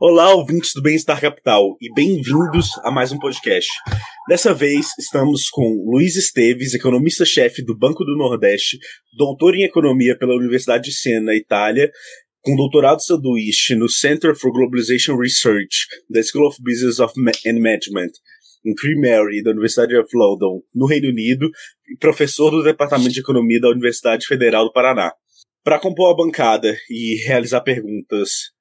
Olá, ouvintes do Bem-Estar Capital, e bem-vindos a mais um podcast. Dessa vez estamos com Luiz Esteves, economista-chefe do Banco do Nordeste, doutor em economia pela Universidade de Siena, Itália, com doutorado sanduíche no Center for Globalization Research da School of Business of and Management em Queen Mary da Universidade of London, no Reino Unido, e professor do Departamento de Economia da Universidade Federal do Paraná. Para compor a bancada e realizar perguntas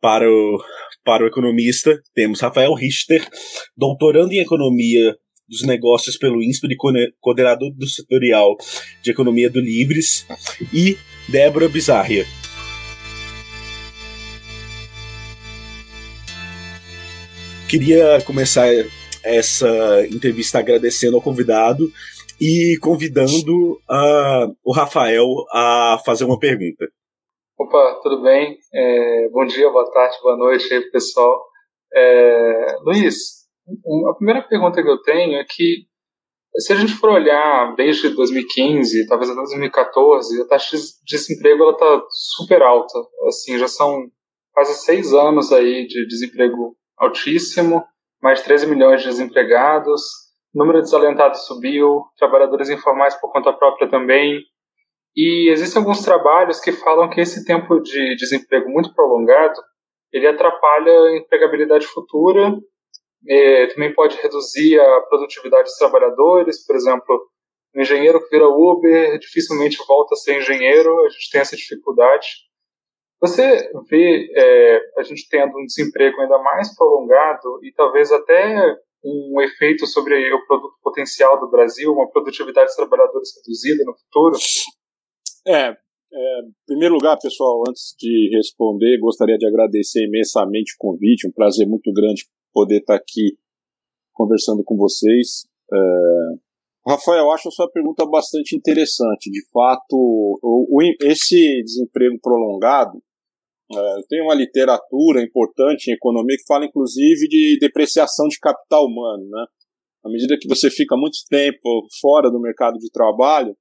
para o, para o economista, temos Rafael Richter, doutorando em Economia dos Negócios pelo INSPER e coordenador do setorial de Economia do Livres, e Débora Bizarria. Queria começar essa entrevista agradecendo ao convidado e convidando uh, o Rafael a fazer uma pergunta. Opa, tudo bem? É, bom dia, boa tarde, boa noite aí, pessoal. É, Luiz, a primeira pergunta que eu tenho é que, se a gente for olhar desde 2015, talvez até 2014, a taxa de desemprego está super alta. Assim, já são quase seis anos aí de desemprego altíssimo, mais 13 milhões de desempregados, número de desalentados subiu, trabalhadores informais por conta própria também, e existem alguns trabalhos que falam que esse tempo de desemprego muito prolongado ele atrapalha a empregabilidade futura, também pode reduzir a produtividade dos trabalhadores, por exemplo, um engenheiro que vira Uber dificilmente volta a ser engenheiro, a gente tem essa dificuldade. Você vê é, a gente tendo um desemprego ainda mais prolongado e talvez até um efeito sobre o produto potencial do Brasil, uma produtividade dos trabalhadores reduzida no futuro? É, é, em primeiro lugar, pessoal, antes de responder, gostaria de agradecer imensamente o convite, um prazer muito grande poder estar aqui conversando com vocês. É, Rafael, acho a sua pergunta bastante interessante. De fato, o, o, esse desemprego prolongado, é, tem uma literatura importante em economia que fala, inclusive, de depreciação de capital humano. Né? À medida que você fica muito tempo fora do mercado de trabalho,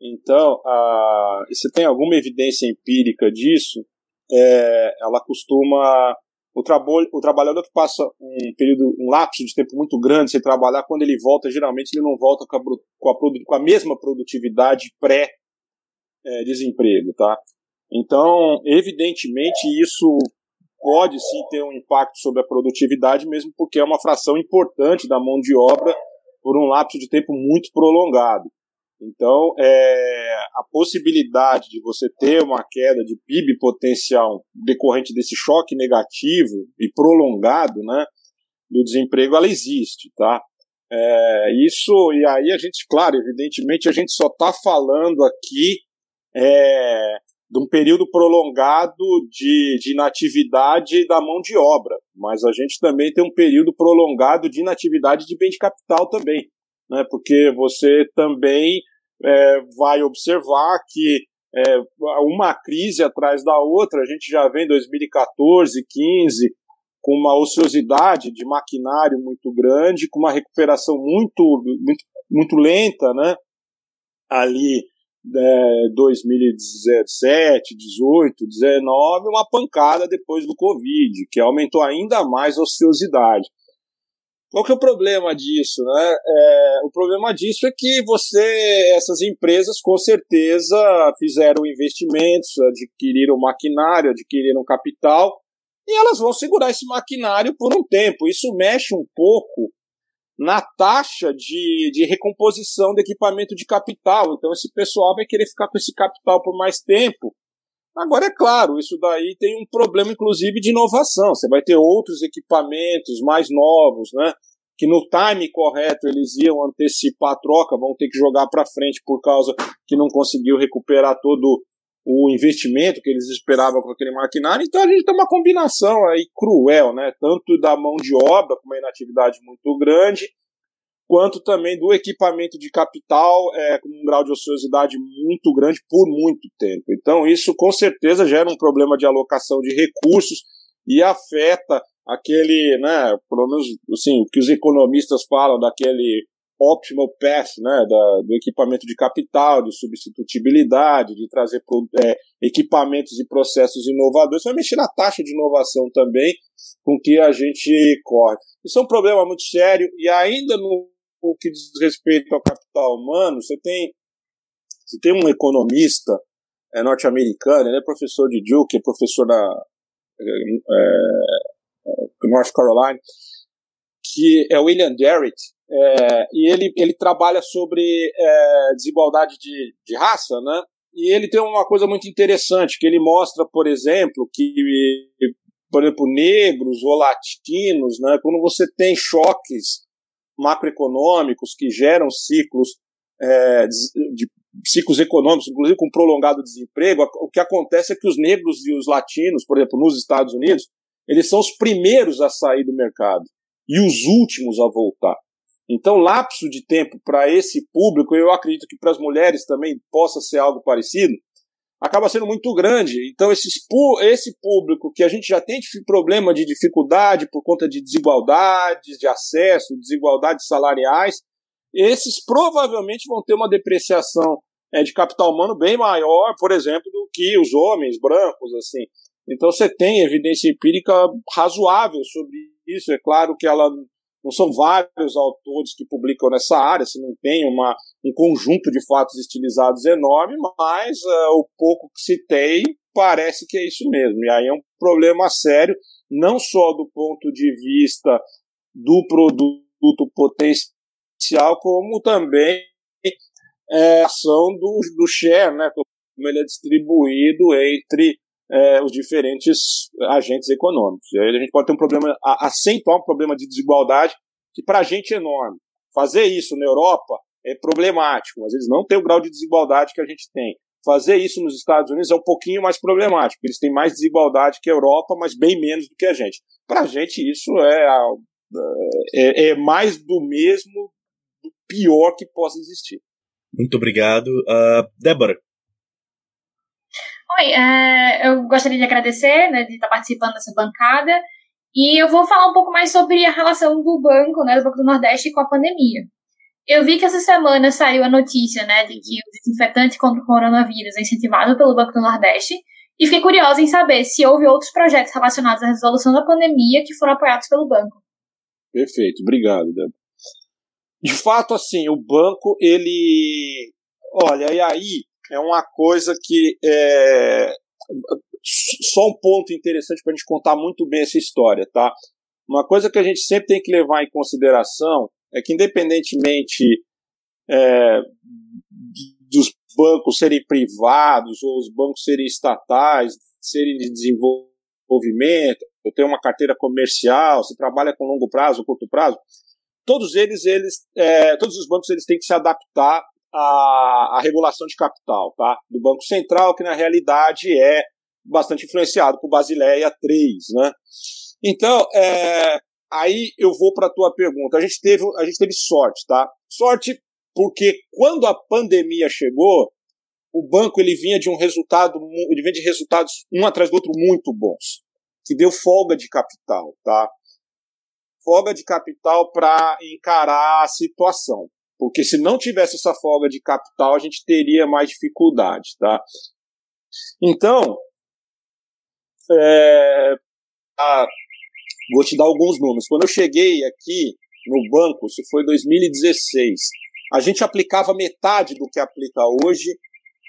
então, a, você tem alguma evidência empírica disso? É, ela costuma. O, trabo, o trabalhador que passa um período, um lapso de tempo muito grande sem trabalhar, quando ele volta, geralmente ele não volta com a, com a, com a mesma produtividade pré-desemprego, é, tá? Então, evidentemente, isso pode sim ter um impacto sobre a produtividade, mesmo porque é uma fração importante da mão de obra por um lapso de tempo muito prolongado. Então, é, a possibilidade de você ter uma queda de PIB potencial decorrente desse choque negativo e prolongado, né, do desemprego, ela existe, tá? É, isso, e aí a gente, claro, evidentemente, a gente só está falando aqui é, de um período prolongado de, de inatividade da mão de obra, mas a gente também tem um período prolongado de inatividade de bem de capital também né, porque você também é, vai observar que é, uma crise atrás da outra, a gente já vem em 2014, 15, com uma ociosidade de maquinário muito grande, com uma recuperação muito, muito, muito lenta, né? Ali, é, 2017, 18, 19, uma pancada depois do Covid, que aumentou ainda mais a ociosidade. Qual que é o problema disso, né? É, o problema disso é que você, essas empresas com certeza fizeram investimentos, adquiriram maquinário, adquiriram capital, e elas vão segurar esse maquinário por um tempo. Isso mexe um pouco na taxa de, de recomposição do equipamento de capital. Então esse pessoal vai querer ficar com esse capital por mais tempo Agora, é claro, isso daí tem um problema, inclusive, de inovação. Você vai ter outros equipamentos mais novos, né? Que no time correto eles iam antecipar a troca, vão ter que jogar para frente por causa que não conseguiu recuperar todo o investimento que eles esperavam com aquele maquinário. Então a gente tem uma combinação aí cruel, né? Tanto da mão de obra, com uma inatividade muito grande, quanto também do equipamento de capital é, com um grau de ociosidade muito grande por muito tempo. Então, isso com certeza gera um problema de alocação de recursos e afeta aquele, né, pelo menos assim, o que os economistas falam daquele optimal path né, da, do equipamento de capital, de substitutibilidade, de trazer é, equipamentos e processos inovadores, vai mexer na taxa de inovação também com que a gente corre. Isso é um problema muito sério e ainda no o que diz respeito ao capital humano, você tem, você tem um economista é, norte-americano, ele é professor de Duke, é professor da é, é, North Carolina, que é William Garrett, é, e ele, ele trabalha sobre é, desigualdade de, de raça, né? E ele tem uma coisa muito interessante, que ele mostra, por exemplo, que, por exemplo, negros ou latinos, né, quando você tem choques macroeconômicos que geram ciclos é, de, ciclos econômicos, inclusive com prolongado desemprego, o que acontece é que os negros e os latinos, por exemplo, nos Estados Unidos, eles são os primeiros a sair do mercado e os últimos a voltar. Então, lapso de tempo para esse público, eu acredito que para as mulheres também possa ser algo parecido, acaba sendo muito grande. Então, esses, esse público que a gente já tem problema de dificuldade por conta de desigualdades de acesso, desigualdades salariais, esses provavelmente vão ter uma depreciação é, de capital humano bem maior, por exemplo, do que os homens brancos, assim. Então você tem evidência empírica razoável sobre isso. É claro que ela não são vários autores que publicam nessa área, se não tem uma, um conjunto de fatos estilizados enorme, mas uh, o pouco que se tem parece que é isso mesmo. E aí é um problema sério, não só do ponto de vista do produto potencial, como também é, ação do, do share, né, como ele é distribuído entre é, os diferentes agentes econômicos. E aí a gente pode ter um problema, acentuar um problema de desigualdade que para a gente é enorme. Fazer isso na Europa é problemático, mas eles não têm o grau de desigualdade que a gente tem. Fazer isso nos Estados Unidos é um pouquinho mais problemático, eles têm mais desigualdade que a Europa, mas bem menos do que a gente. Para a gente, isso é, é, é, mais do mesmo, do pior que possa existir. Muito obrigado. Uh, Débora, Oi, é, eu gostaria de agradecer né, de estar participando dessa bancada e eu vou falar um pouco mais sobre a relação do banco, né, do Banco do Nordeste com a pandemia. Eu vi que essa semana saiu a notícia né, de que o desinfetante contra o coronavírus é incentivado pelo Banco do Nordeste e fiquei curiosa em saber se houve outros projetos relacionados à resolução da pandemia que foram apoiados pelo banco. Perfeito, obrigado, Débora. De fato, assim, o banco, ele. Olha, e aí é uma coisa que é só um ponto interessante para a gente contar muito bem essa história, tá? Uma coisa que a gente sempre tem que levar em consideração é que, independentemente é, dos bancos serem privados ou os bancos serem estatais, serem de desenvolvimento, eu tenho uma carteira comercial, você trabalha com longo prazo, curto prazo, todos eles, eles é, todos os bancos eles têm que se adaptar a, a regulação de capital tá? do Banco Central, que na realidade é bastante influenciado por Basileia 3. Né? Então, é, aí eu vou para a tua pergunta. A gente, teve, a gente teve sorte, tá? Sorte porque quando a pandemia chegou, o banco ele vinha de um resultado, ele vinha de resultados um atrás do outro muito bons, que deu folga de capital, tá? Folga de capital para encarar a situação. Porque se não tivesse essa folga de capital, a gente teria mais dificuldade, tá? Então, é, ah, vou te dar alguns números. Quando eu cheguei aqui no banco, isso foi 2016, a gente aplicava metade do que aplica hoje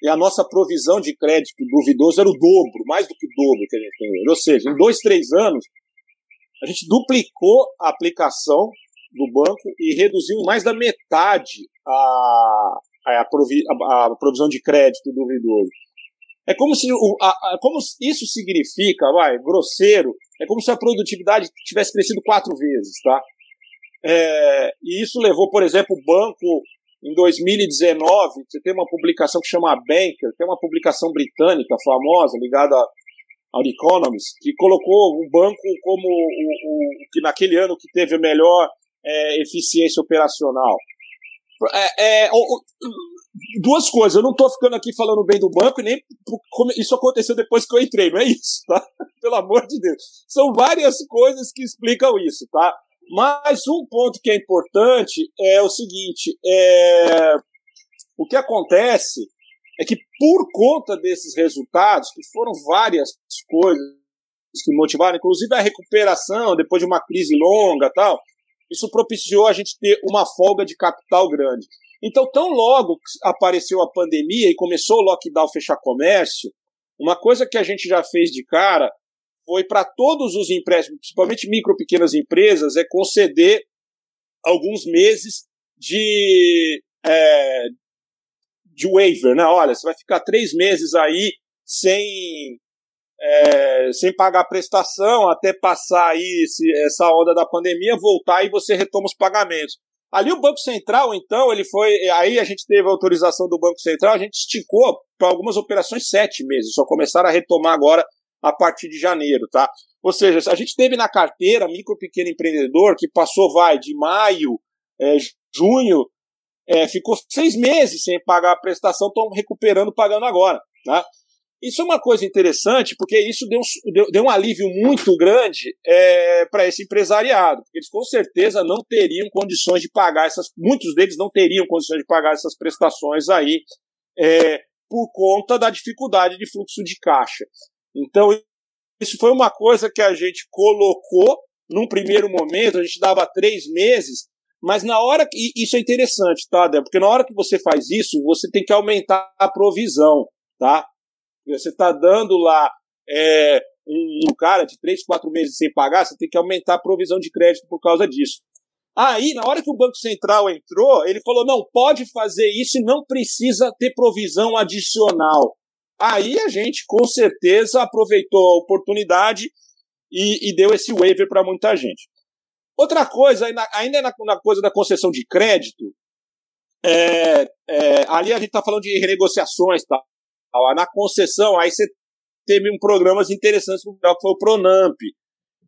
e a nossa provisão de crédito duvidoso era o dobro, mais do que o dobro que a gente tem hoje. Ou seja, em dois, três anos, a gente duplicou a aplicação do banco e reduziu mais da metade a, a, provi, a, a provisão de crédito duvidoso. É como se o, a, como isso significa, vai, grosseiro, é como se a produtividade tivesse crescido quatro vezes, tá? É, e isso levou, por exemplo, o banco em 2019, você tem uma publicação que chama Banker, que é uma publicação britânica famosa, ligada ao Economist, que colocou o banco como o, o, que naquele ano que teve a melhor é, eficiência operacional. É, é, duas coisas, eu não estou ficando aqui falando bem do banco, nem isso aconteceu depois que eu entrei, não é isso, tá? Pelo amor de Deus. São várias coisas que explicam isso, tá? Mas um ponto que é importante é o seguinte: é, o que acontece é que por conta desses resultados, que foram várias coisas que motivaram, inclusive a recuperação depois de uma crise longa tal, isso propiciou a gente ter uma folga de capital grande. Então, tão logo apareceu a pandemia e começou o lockdown fechar comércio, uma coisa que a gente já fez de cara foi para todos os empréstimos, principalmente micro e pequenas empresas, é conceder alguns meses de, é, de waiver, né? Olha, você vai ficar três meses aí sem, é, sem pagar prestação até passar aí esse, essa onda da pandemia, voltar e você retoma os pagamentos. Ali o Banco Central, então, ele foi. Aí a gente teve a autorização do Banco Central, a gente esticou para algumas operações sete meses, só começaram a retomar agora a partir de janeiro, tá? Ou seja, a gente teve na carteira micro pequeno empreendedor que passou, vai, de maio, é, junho, é, ficou seis meses sem pagar a prestação, estão recuperando, pagando agora, tá? Isso é uma coisa interessante, porque isso deu, deu, deu um alívio muito grande é, para esse empresariado, porque eles com certeza não teriam condições de pagar essas, muitos deles não teriam condições de pagar essas prestações aí é, por conta da dificuldade de fluxo de caixa. Então, isso foi uma coisa que a gente colocou num primeiro momento, a gente dava três meses, mas na hora que. Isso é interessante, tá, Débora? Porque na hora que você faz isso, você tem que aumentar a provisão, tá? Você está dando lá é, um, um, cara de três, quatro meses sem pagar, você tem que aumentar a provisão de crédito por causa disso. Aí, na hora que o Banco Central entrou, ele falou: não, pode fazer isso e não precisa ter provisão adicional. Aí a gente, com certeza, aproveitou a oportunidade e, e deu esse waiver para muita gente. Outra coisa, ainda na, na, coisa da concessão de crédito, é, é, ali a gente está falando de renegociações, tá? Na concessão, aí você teve um programas interessantes que foi o Pronamp.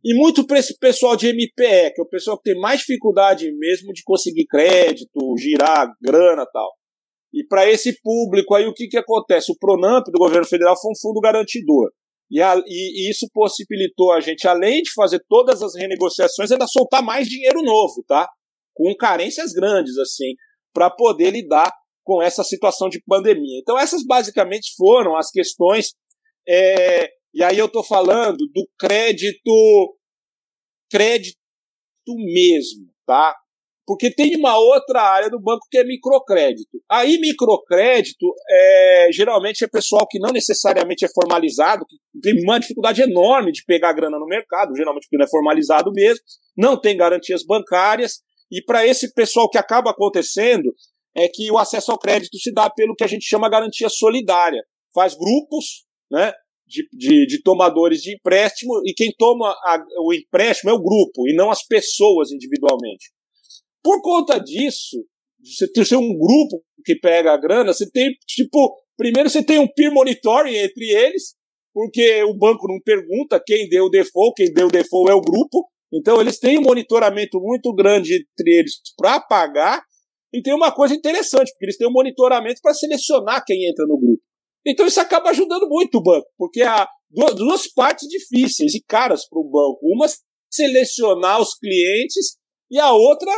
E muito para esse pessoal de MPE, que é o pessoal que tem mais dificuldade mesmo de conseguir crédito, girar grana tal. E para esse público aí, o que, que acontece? O Pronamp do governo federal foi um fundo garantidor. E, a, e, e, isso possibilitou a gente, além de fazer todas as renegociações, ainda soltar mais dinheiro novo, tá? Com carências grandes, assim, para poder lidar com essa situação de pandemia. Então, essas basicamente foram as questões. É, e aí eu estou falando do crédito, crédito mesmo, tá? Porque tem uma outra área do banco que é microcrédito. Aí, microcrédito, é, geralmente é pessoal que não necessariamente é formalizado, que tem uma dificuldade enorme de pegar grana no mercado, geralmente porque não é formalizado mesmo, não tem garantias bancárias, e para esse pessoal que acaba acontecendo, é que o acesso ao crédito se dá pelo que a gente chama garantia solidária. Faz grupos né, de, de, de tomadores de empréstimo, e quem toma a, o empréstimo é o grupo, e não as pessoas individualmente. Por conta disso, você ter um grupo que pega a grana, você tem, tipo, primeiro você tem um peer monitoring entre eles, porque o banco não pergunta quem deu o default, quem deu o default é o grupo. Então eles têm um monitoramento muito grande entre eles para pagar. E tem uma coisa interessante, porque eles têm um monitoramento para selecionar quem entra no grupo. Então isso acaba ajudando muito o banco, porque há duas partes difíceis e caras para o banco. Uma selecionar os clientes e a outra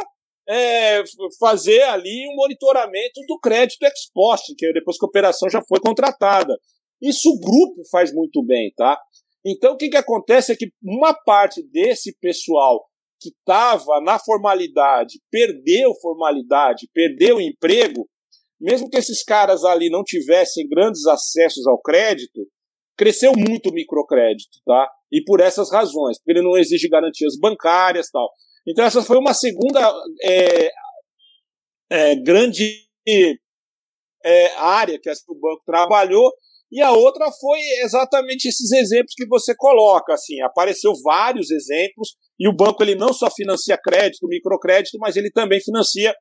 é, fazer ali um monitoramento do crédito ex post, que é depois que a operação já foi contratada. Isso o grupo faz muito bem, tá? Então o que, que acontece é que uma parte desse pessoal que estava na formalidade perdeu formalidade, perdeu emprego, mesmo que esses caras ali não tivessem grandes acessos ao crédito, cresceu muito o microcrédito, tá? E por essas razões, porque ele não exige garantias bancárias tal. Então, essa foi uma segunda é, é, grande é, área que o banco trabalhou. E a outra foi exatamente esses exemplos que você coloca. Assim, apareceu vários exemplos e o banco ele não só financia crédito, microcrédito, mas ele também financia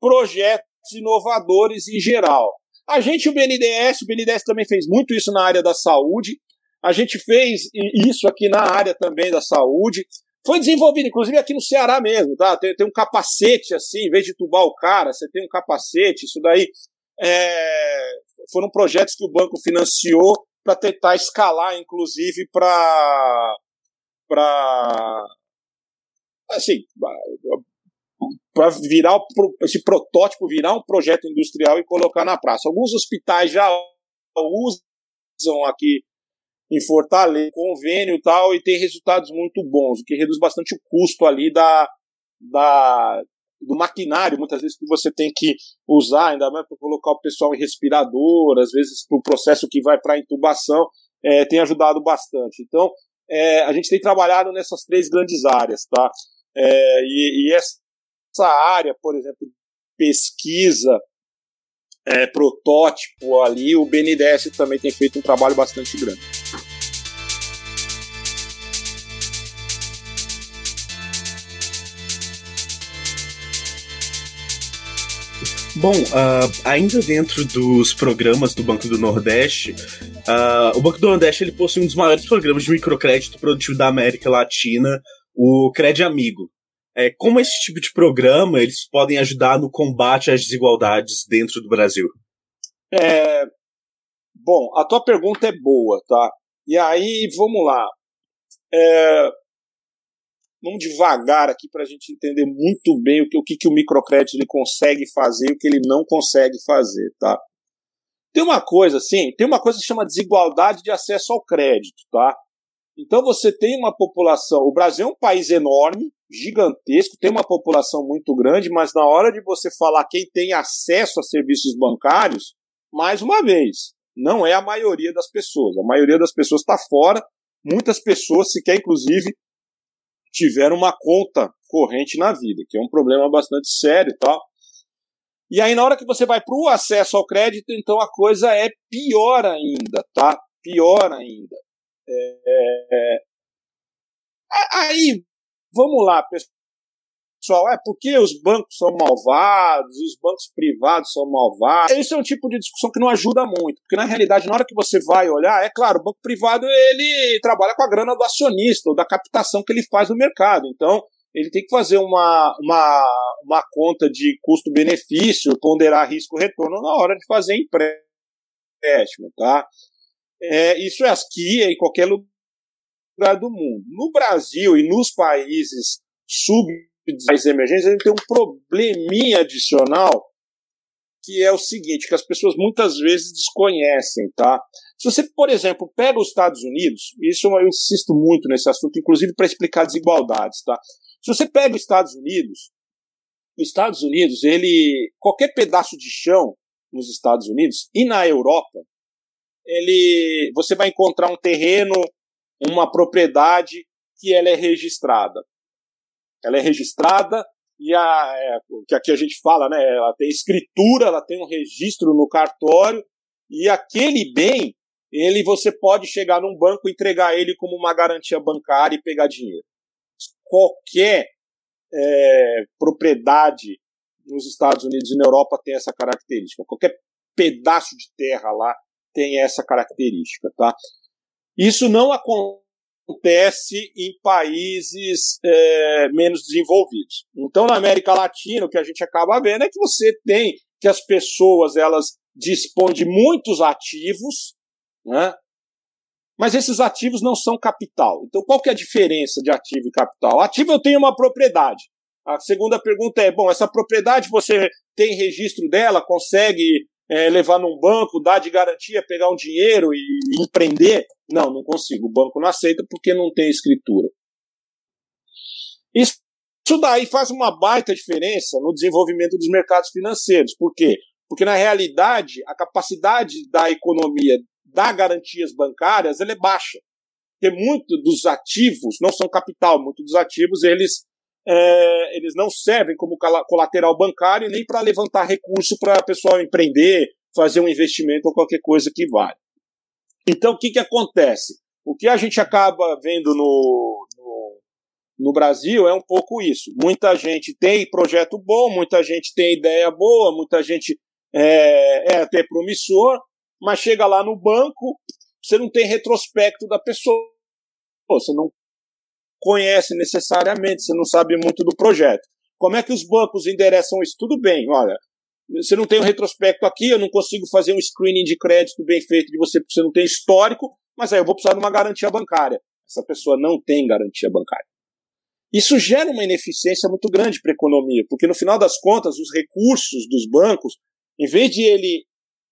projetos inovadores em geral. A gente, o BNDES, o BNDES também fez muito isso na área da saúde. A gente fez isso aqui na área também da saúde. Foi desenvolvido, inclusive aqui no Ceará mesmo, tá? Tem, tem um capacete assim, em vez de tubar o cara, você tem um capacete. Isso daí é, foram projetos que o banco financiou para tentar escalar, inclusive, para para assim para virar esse protótipo virar um projeto industrial e colocar na praça. Alguns hospitais já usam aqui em Fortaleza, convênio e tal, e tem resultados muito bons, o que reduz bastante o custo ali da, da, do maquinário, muitas vezes que você tem que usar, ainda mais para colocar o pessoal em respirador, às vezes para o processo que vai para intubação, é, tem ajudado bastante. Então, é, a gente tem trabalhado nessas três grandes áreas, tá? É, e, e, essa área, por exemplo, pesquisa, é, protótipo ali, o BNDES também tem feito um trabalho bastante grande. Bom, uh, ainda dentro dos programas do Banco do Nordeste, uh, o Banco do Nordeste ele possui um dos maiores programas de microcrédito produtivo da América Latina, o Crédito Amigo. É, como esse tipo de programa eles podem ajudar no combate às desigualdades dentro do Brasil? É, bom, a tua pergunta é boa, tá? E aí, vamos lá. É, vamos devagar aqui para a gente entender muito bem o que, o que, que o microcrédito ele consegue fazer e o que ele não consegue fazer, tá? Tem uma coisa assim, tem uma coisa que chama desigualdade de acesso ao crédito, tá? Então você tem uma população, o Brasil é um país enorme, gigantesco, tem uma população muito grande, mas na hora de você falar quem tem acesso a serviços bancários, mais uma vez, não é a maioria das pessoas. A maioria das pessoas está fora. Muitas pessoas sequer, inclusive, tiveram uma conta corrente na vida, que é um problema bastante sério e tal. E aí, na hora que você vai para o acesso ao crédito, então a coisa é pior ainda, tá? Pior ainda. É... é, é. Aí, vamos lá, pessoal, é porque os bancos são malvados, os bancos privados são malvados. Esse é um tipo de discussão que não ajuda muito, porque na realidade, na hora que você vai olhar, é claro, o banco privado ele trabalha com a grana do acionista, ou da captação que ele faz no mercado. Então, ele tem que fazer uma, uma, uma conta de custo-benefício, ponderar risco-retorno na hora de fazer empréstimo, tá? É, isso é aqui, é em qualquer lugar do mundo. No Brasil e nos países sub das emergências, a gente tem um probleminha adicional que é o seguinte, que as pessoas muitas vezes desconhecem, tá? Se você, por exemplo, pega os Estados Unidos, isso eu insisto muito nesse assunto, inclusive para explicar desigualdades, tá? Se você pega os Estados Unidos, os Estados Unidos, ele qualquer pedaço de chão nos Estados Unidos e na Europa, ele você vai encontrar um terreno, uma propriedade que ela é registrada ela é registrada e a, é, que aqui a gente fala, né, ela tem escritura, ela tem um registro no cartório e aquele bem, ele você pode chegar num banco, entregar ele como uma garantia bancária e pegar dinheiro. Qualquer é, propriedade nos Estados Unidos e na Europa tem essa característica. Qualquer pedaço de terra lá tem essa característica, tá? Isso não acontece em países é, menos desenvolvidos. Então, na América Latina, o que a gente acaba vendo é que você tem que as pessoas elas dispõem de muitos ativos, né? mas esses ativos não são capital. Então, qual que é a diferença de ativo e capital? Ativo eu tenho uma propriedade. A segunda pergunta é: bom, essa propriedade você tem registro dela, consegue é, levar num banco, dar de garantia, pegar um dinheiro e empreender? Não, não consigo. O banco não aceita porque não tem escritura. Isso daí faz uma baita diferença no desenvolvimento dos mercados financeiros. Por quê? Porque, na realidade, a capacidade da economia dar garantias bancárias ela é baixa. Porque muitos dos ativos não são capital, muitos dos ativos eles é, eles não servem como colateral bancário nem para levantar recurso para o pessoal empreender, fazer um investimento ou qualquer coisa que vale. Então, o que, que acontece? O que a gente acaba vendo no, no, no Brasil é um pouco isso. Muita gente tem projeto bom, muita gente tem ideia boa, muita gente é, é até promissor, mas chega lá no banco, você não tem retrospecto da pessoa, você não conhece necessariamente, você não sabe muito do projeto. Como é que os bancos endereçam isso? Tudo bem, olha, você não tem um retrospecto aqui, eu não consigo fazer um screening de crédito bem feito de você, porque você não tem histórico, mas aí eu vou precisar de uma garantia bancária. Essa pessoa não tem garantia bancária. Isso gera uma ineficiência muito grande para a economia, porque no final das contas, os recursos dos bancos, em vez de ele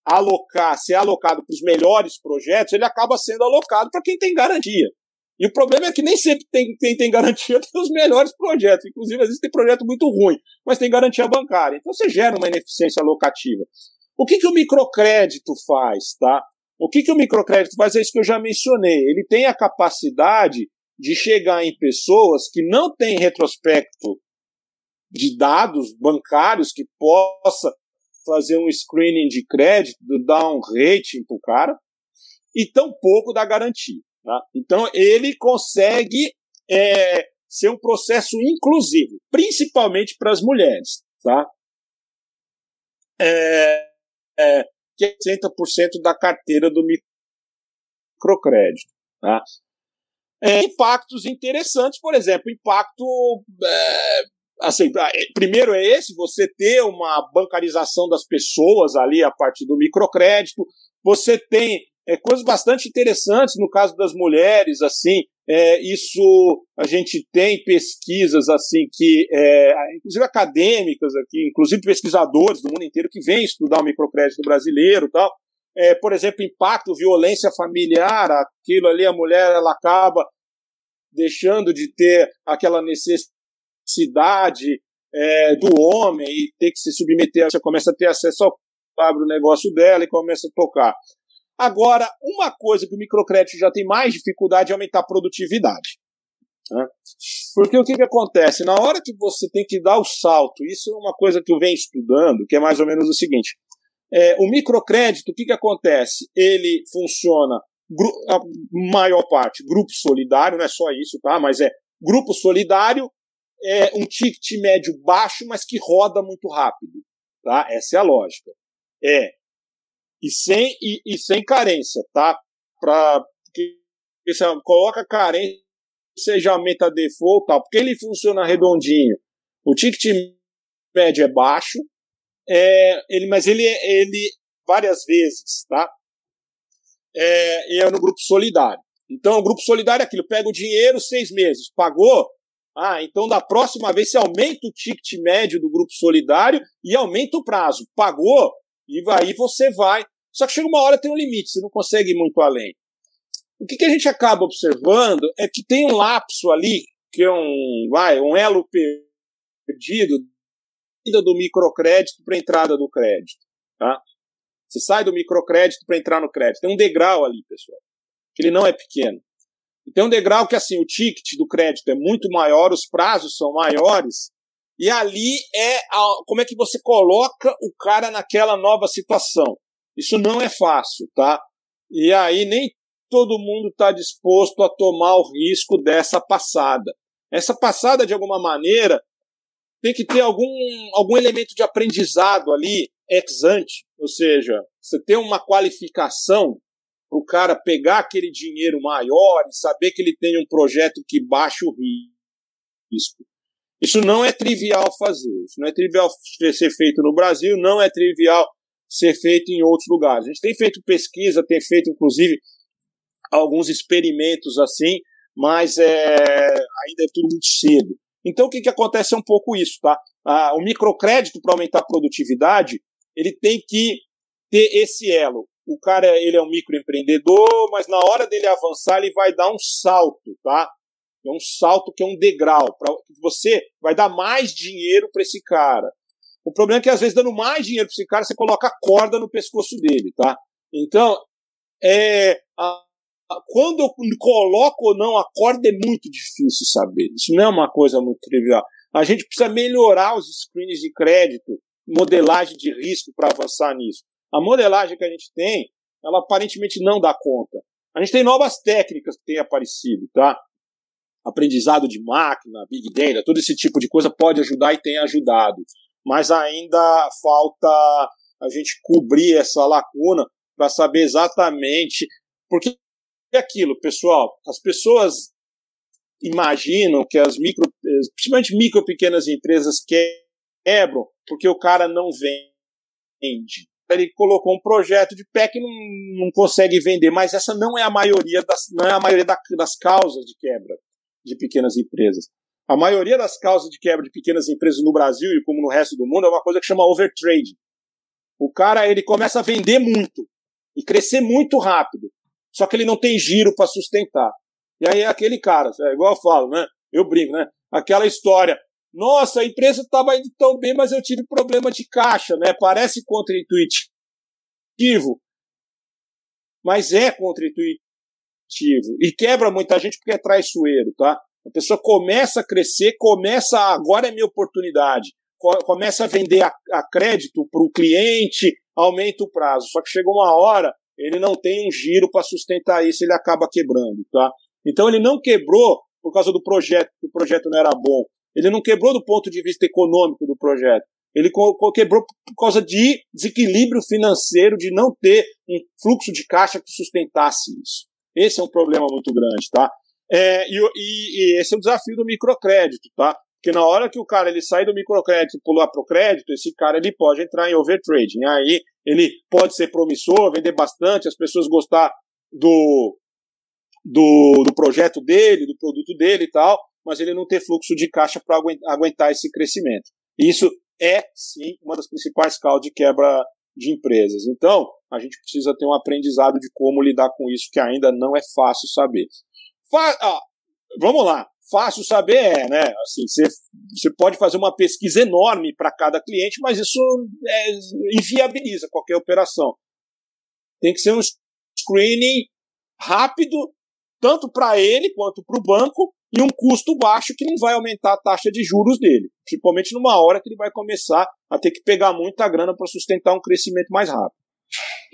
alocar, ser alocado para os melhores projetos, ele acaba sendo alocado para quem tem garantia. E o problema é que nem sempre tem, quem tem garantia tem os melhores projetos. Inclusive, às vezes tem projeto muito ruim, mas tem garantia bancária. Então você gera uma ineficiência alocativa. O que, que o microcrédito faz, tá? O que, que o microcrédito faz é isso que eu já mencionei. Ele tem a capacidade de chegar em pessoas que não têm retrospecto de dados bancários que possa fazer um screening de crédito, dar um rating para o cara, e tampouco da garantia. Tá? Então, ele consegue é, ser um processo inclusivo, principalmente para as mulheres. Tá? É, é, que é 60% da carteira do microcrédito. Tá? É, impactos interessantes, por exemplo, impacto. É, assim, é, primeiro é esse: você ter uma bancarização das pessoas ali a partir do microcrédito. Você tem é, coisas bastante interessantes no caso das mulheres, assim, é, isso a gente tem pesquisas assim que, é, inclusive acadêmicas aqui, inclusive pesquisadores do mundo inteiro que vêm estudar o microcrédito brasileiro, tal. É, por exemplo, impacto, violência familiar, aquilo ali a mulher ela acaba deixando de ter aquela necessidade é, do homem e ter que se submeter, você começa a ter acesso ao negócio dela e começa a tocar. Agora, uma coisa que o microcrédito já tem mais dificuldade é aumentar a produtividade. Né? Porque o que, que acontece? Na hora que você tem que dar o salto, isso é uma coisa que eu venho estudando, que é mais ou menos o seguinte: é, o microcrédito, o que, que acontece? Ele funciona, a maior parte, grupo solidário, não é só isso, tá? Mas é grupo solidário, é um ticket médio baixo, mas que roda muito rápido. Tá? Essa é a lógica. É e sem, e, e sem carência, tá? Pra, porque você coloca carência, aumenta a default, tal, porque ele funciona redondinho. O ticket médio é baixo, é, ele, mas ele, ele várias vezes, tá? É, e é no grupo solidário. Então, o grupo solidário é aquilo: pega o dinheiro seis meses, pagou. Ah, então da próxima vez você aumenta o ticket médio do grupo solidário e aumenta o prazo. Pagou, e aí você vai só que chega uma hora tem um limite, você não consegue ir muito além. O que, que a gente acaba observando é que tem um lapso ali, que é um, vai, um elo perdido do microcrédito para a entrada do crédito. Tá? Você sai do microcrédito para entrar no crédito. Tem um degrau ali, pessoal, que ele não é pequeno. E tem um degrau que assim o ticket do crédito é muito maior, os prazos são maiores, e ali é a, como é que você coloca o cara naquela nova situação. Isso não é fácil, tá? E aí nem todo mundo está disposto a tomar o risco dessa passada. Essa passada, de alguma maneira, tem que ter algum, algum elemento de aprendizado ali ex ante, ou seja, você tem uma qualificação para o cara pegar aquele dinheiro maior e saber que ele tem um projeto que baixa o risco. Isso não é trivial fazer, isso não é trivial ser feito no Brasil, não é trivial ser feito em outros lugares. A gente tem feito pesquisa, tem feito inclusive alguns experimentos assim, mas é, ainda é tudo muito cedo. Então o que, que acontece é um pouco isso, tá? Ah, o microcrédito para aumentar a produtividade, ele tem que ter esse elo. O cara ele é um microempreendedor, mas na hora dele avançar ele vai dar um salto, tá? É um salto que é um degrau. Pra, você vai dar mais dinheiro para esse cara. O problema é que às vezes dando mais dinheiro para esse cara, você coloca a corda no pescoço dele, tá? Então, é, a, a, quando eu coloco ou não a corda é muito difícil saber. Isso não é uma coisa muito trivial. A gente precisa melhorar os screens de crédito, modelagem de risco para avançar nisso. A modelagem que a gente tem, ela aparentemente não dá conta. A gente tem novas técnicas que têm aparecido, tá? aprendizado de máquina, big data, todo esse tipo de coisa pode ajudar e tem ajudado. Mas ainda falta a gente cobrir essa lacuna para saber exatamente. Porque é aquilo, pessoal, as pessoas imaginam que as micro, principalmente micro e pequenas empresas quebram porque o cara não vende. Ele colocou um projeto de pé que não, não consegue vender, mas essa não é a maioria das, não é a maioria das causas de quebra de pequenas empresas. A maioria das causas de quebra de pequenas empresas no Brasil e como no resto do mundo é uma coisa que chama overtrade. O cara ele começa a vender muito e crescer muito rápido, só que ele não tem giro para sustentar. E aí é aquele cara, é igual eu falo, né? Eu brinco, né? Aquela história. Nossa, a empresa estava indo tão bem, mas eu tive problema de caixa, né? Parece contra-intuitivo, mas é contra-intuitivo. E quebra muita gente porque é traiçoeiro, tá? A pessoa começa a crescer, começa a, agora é minha oportunidade, começa a vender a, a crédito para o cliente, aumenta o prazo. Só que chega uma hora, ele não tem um giro para sustentar isso, ele acaba quebrando, tá? Então ele não quebrou por causa do projeto, que o projeto não era bom. Ele não quebrou do ponto de vista econômico do projeto. Ele quebrou por causa de desequilíbrio financeiro, de não ter um fluxo de caixa que sustentasse isso. Esse é um problema muito grande, tá? É, e, e, e, esse é o desafio do microcrédito, tá? Porque na hora que o cara ele sai do microcrédito e pular para o crédito, esse cara ele pode entrar em overtrading. Aí ele pode ser promissor, vender bastante, as pessoas gostar do, do, do projeto dele, do produto dele e tal, mas ele não ter fluxo de caixa para aguentar esse crescimento. Isso é, sim, uma das principais causas de quebra de empresas. Então, a gente precisa ter um aprendizado de como lidar com isso, que ainda não é fácil saber. Ah, vamos lá. Fácil saber é, né? Assim, você, você pode fazer uma pesquisa enorme para cada cliente, mas isso é, inviabiliza qualquer operação. Tem que ser um screening rápido, tanto para ele quanto para o banco, e um custo baixo que não vai aumentar a taxa de juros dele, principalmente numa hora que ele vai começar a ter que pegar muita grana para sustentar um crescimento mais rápido.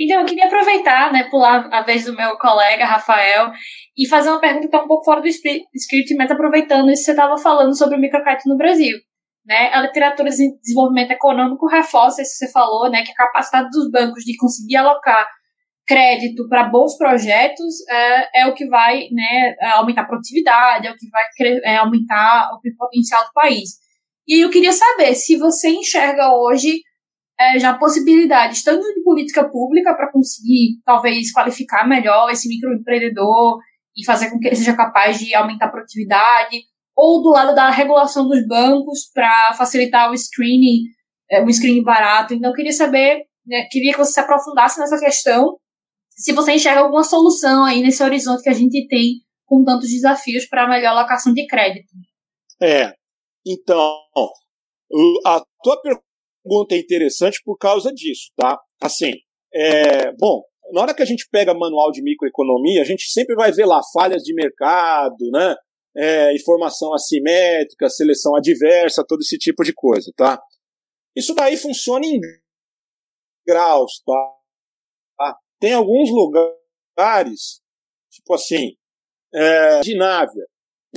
Então, eu queria aproveitar, né, pular a vez do meu colega Rafael e fazer uma pergunta que está um pouco fora do script, mas aproveitando isso que você estava falando sobre o microcrédito no Brasil. Né? A literatura de desenvolvimento econômico reforça isso que você falou, né, que a capacidade dos bancos de conseguir alocar crédito para bons projetos é, é, o que vai né, aumentar a produtividade, é o que vai é, aumentar o potencial do país. E eu queria saber se você enxerga hoje é, já possibilidades tanto de política pública para conseguir talvez qualificar melhor esse microempreendedor e fazer com que ele seja capaz de aumentar a produtividade, ou do lado da regulação dos bancos para facilitar o screening, é, um screening barato. Então, queria saber, né, queria que você se aprofundasse nessa questão se você enxerga alguma solução aí nesse horizonte que a gente tem com tantos desafios para melhor alocação de crédito. É, então, a tua pergunta é interessante por causa disso, tá? Assim, é, bom, na hora que a gente pega manual de microeconomia, a gente sempre vai ver lá falhas de mercado, né? É, informação assimétrica, seleção adversa, todo esse tipo de coisa, tá? Isso daí funciona em graus, tá? Tem alguns lugares, tipo assim, é, de Návia,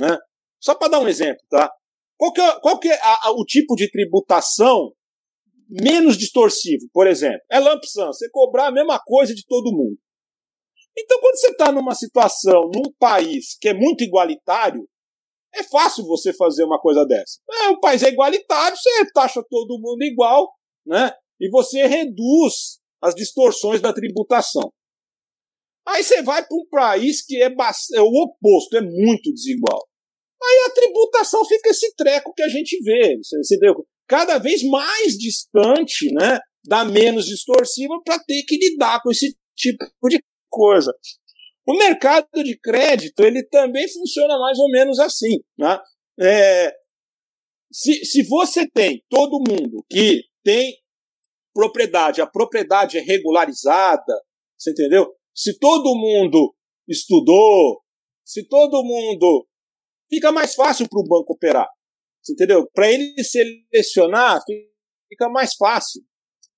né? Só para dar um exemplo, tá? Qual que é, qual que é a, a, o tipo de tributação menos distorsivo, por exemplo? É lump sum, você cobrar a mesma coisa de todo mundo. Então, quando você está numa situação, num país que é muito igualitário, é fácil você fazer uma coisa dessa. É, o país é igualitário, você taxa todo mundo igual, né? E você reduz as distorções da tributação. Aí você vai para um país que é, é, o oposto, é muito desigual. Aí a tributação fica esse treco que a gente vê, entendeu? Cada vez mais distante, né, da menos distorsiva para ter que lidar com esse tipo de coisa. O mercado de crédito ele também funciona mais ou menos assim, né? É, se, se você tem todo mundo que tem propriedade, a propriedade é regularizada, você entendeu? Se todo mundo estudou, se todo mundo. Fica mais fácil para o banco operar. Entendeu? Para ele selecionar, fica mais fácil.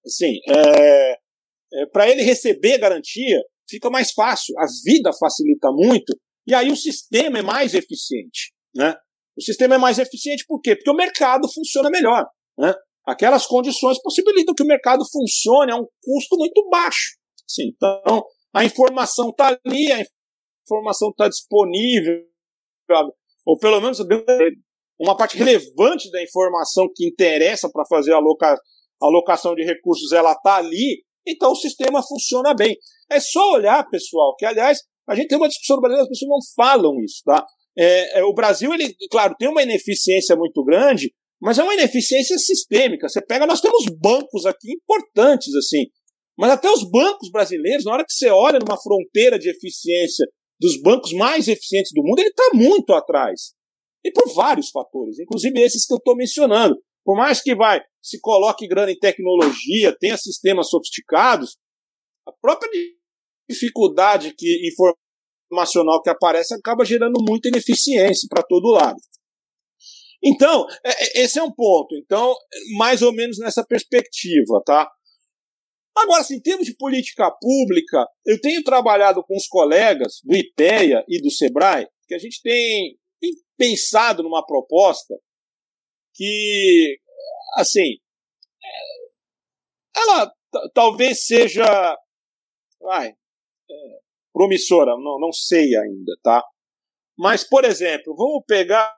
Assim, é, é, para ele receber garantia, fica mais fácil. A vida facilita muito e aí o sistema é mais eficiente. Né? O sistema é mais eficiente por quê? Porque o mercado funciona melhor. Né? Aquelas condições possibilitam que o mercado funcione a um custo muito baixo. Assim, então, a informação está ali, a informação está disponível, ou pelo menos uma parte relevante da informação que interessa para fazer a aloca, alocação de recursos, ela está ali, então o sistema funciona bem. É só olhar, pessoal, que aliás, a gente tem uma discussão no Brasil, as pessoas não falam isso, tá? É, é, o Brasil, ele, claro, tem uma ineficiência muito grande, mas é uma ineficiência sistêmica. Você pega, nós temos bancos aqui importantes, assim, mas até os bancos brasileiros, na hora que você olha numa fronteira de eficiência dos bancos mais eficientes do mundo, ele está muito atrás. E por vários fatores, inclusive esses que eu estou mencionando. Por mais que vai se coloque grana em tecnologia, tenha sistemas sofisticados, a própria dificuldade que informacional que aparece acaba gerando muita ineficiência para todo lado. Então, é, é, esse é um ponto. Então, mais ou menos nessa perspectiva, tá? Agora, assim, em termos de política pública, eu tenho trabalhado com os colegas do IPEA e do SEBRAE, que a gente tem, tem pensado numa proposta que, assim, ela talvez seja é, promissora, não, não sei ainda, tá? Mas, por exemplo, vamos pegar.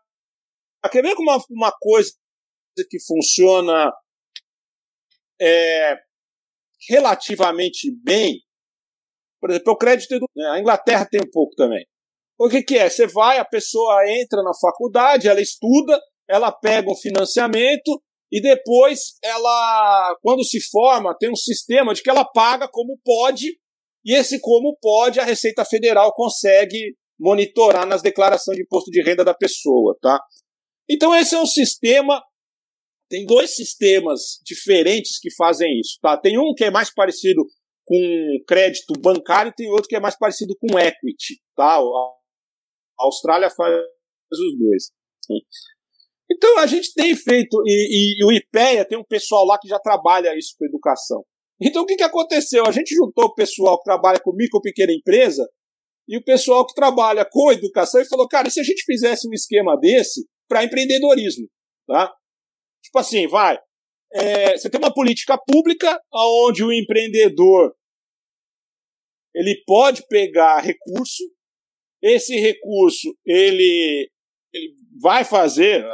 Quer ver como uma, uma coisa que funciona é, relativamente bem? Por exemplo, o crédito. Né, a Inglaterra tem um pouco também. O que, que é? Você vai, a pessoa entra na faculdade, ela estuda, ela pega um financiamento e depois ela, quando se forma, tem um sistema de que ela paga como pode e esse como pode, a Receita Federal consegue monitorar nas declarações de imposto de renda da pessoa, tá? Então esse é um sistema tem dois sistemas diferentes que fazem isso, tá? Tem um que é mais parecido com crédito bancário e tem outro que é mais parecido com equity, tá? A Austrália faz os dois. Então a gente tem feito, e, e, e o IPEA tem um pessoal lá que já trabalha isso com educação. Então o que, que aconteceu? A gente juntou o pessoal que trabalha com micro pequena empresa e o pessoal que trabalha com educação e falou, cara, e se a gente fizesse um esquema desse para empreendedorismo, tá? Tipo assim, vai, é, você tem uma política pública onde o empreendedor ele pode pegar recurso, esse recurso ele, ele vai fazer,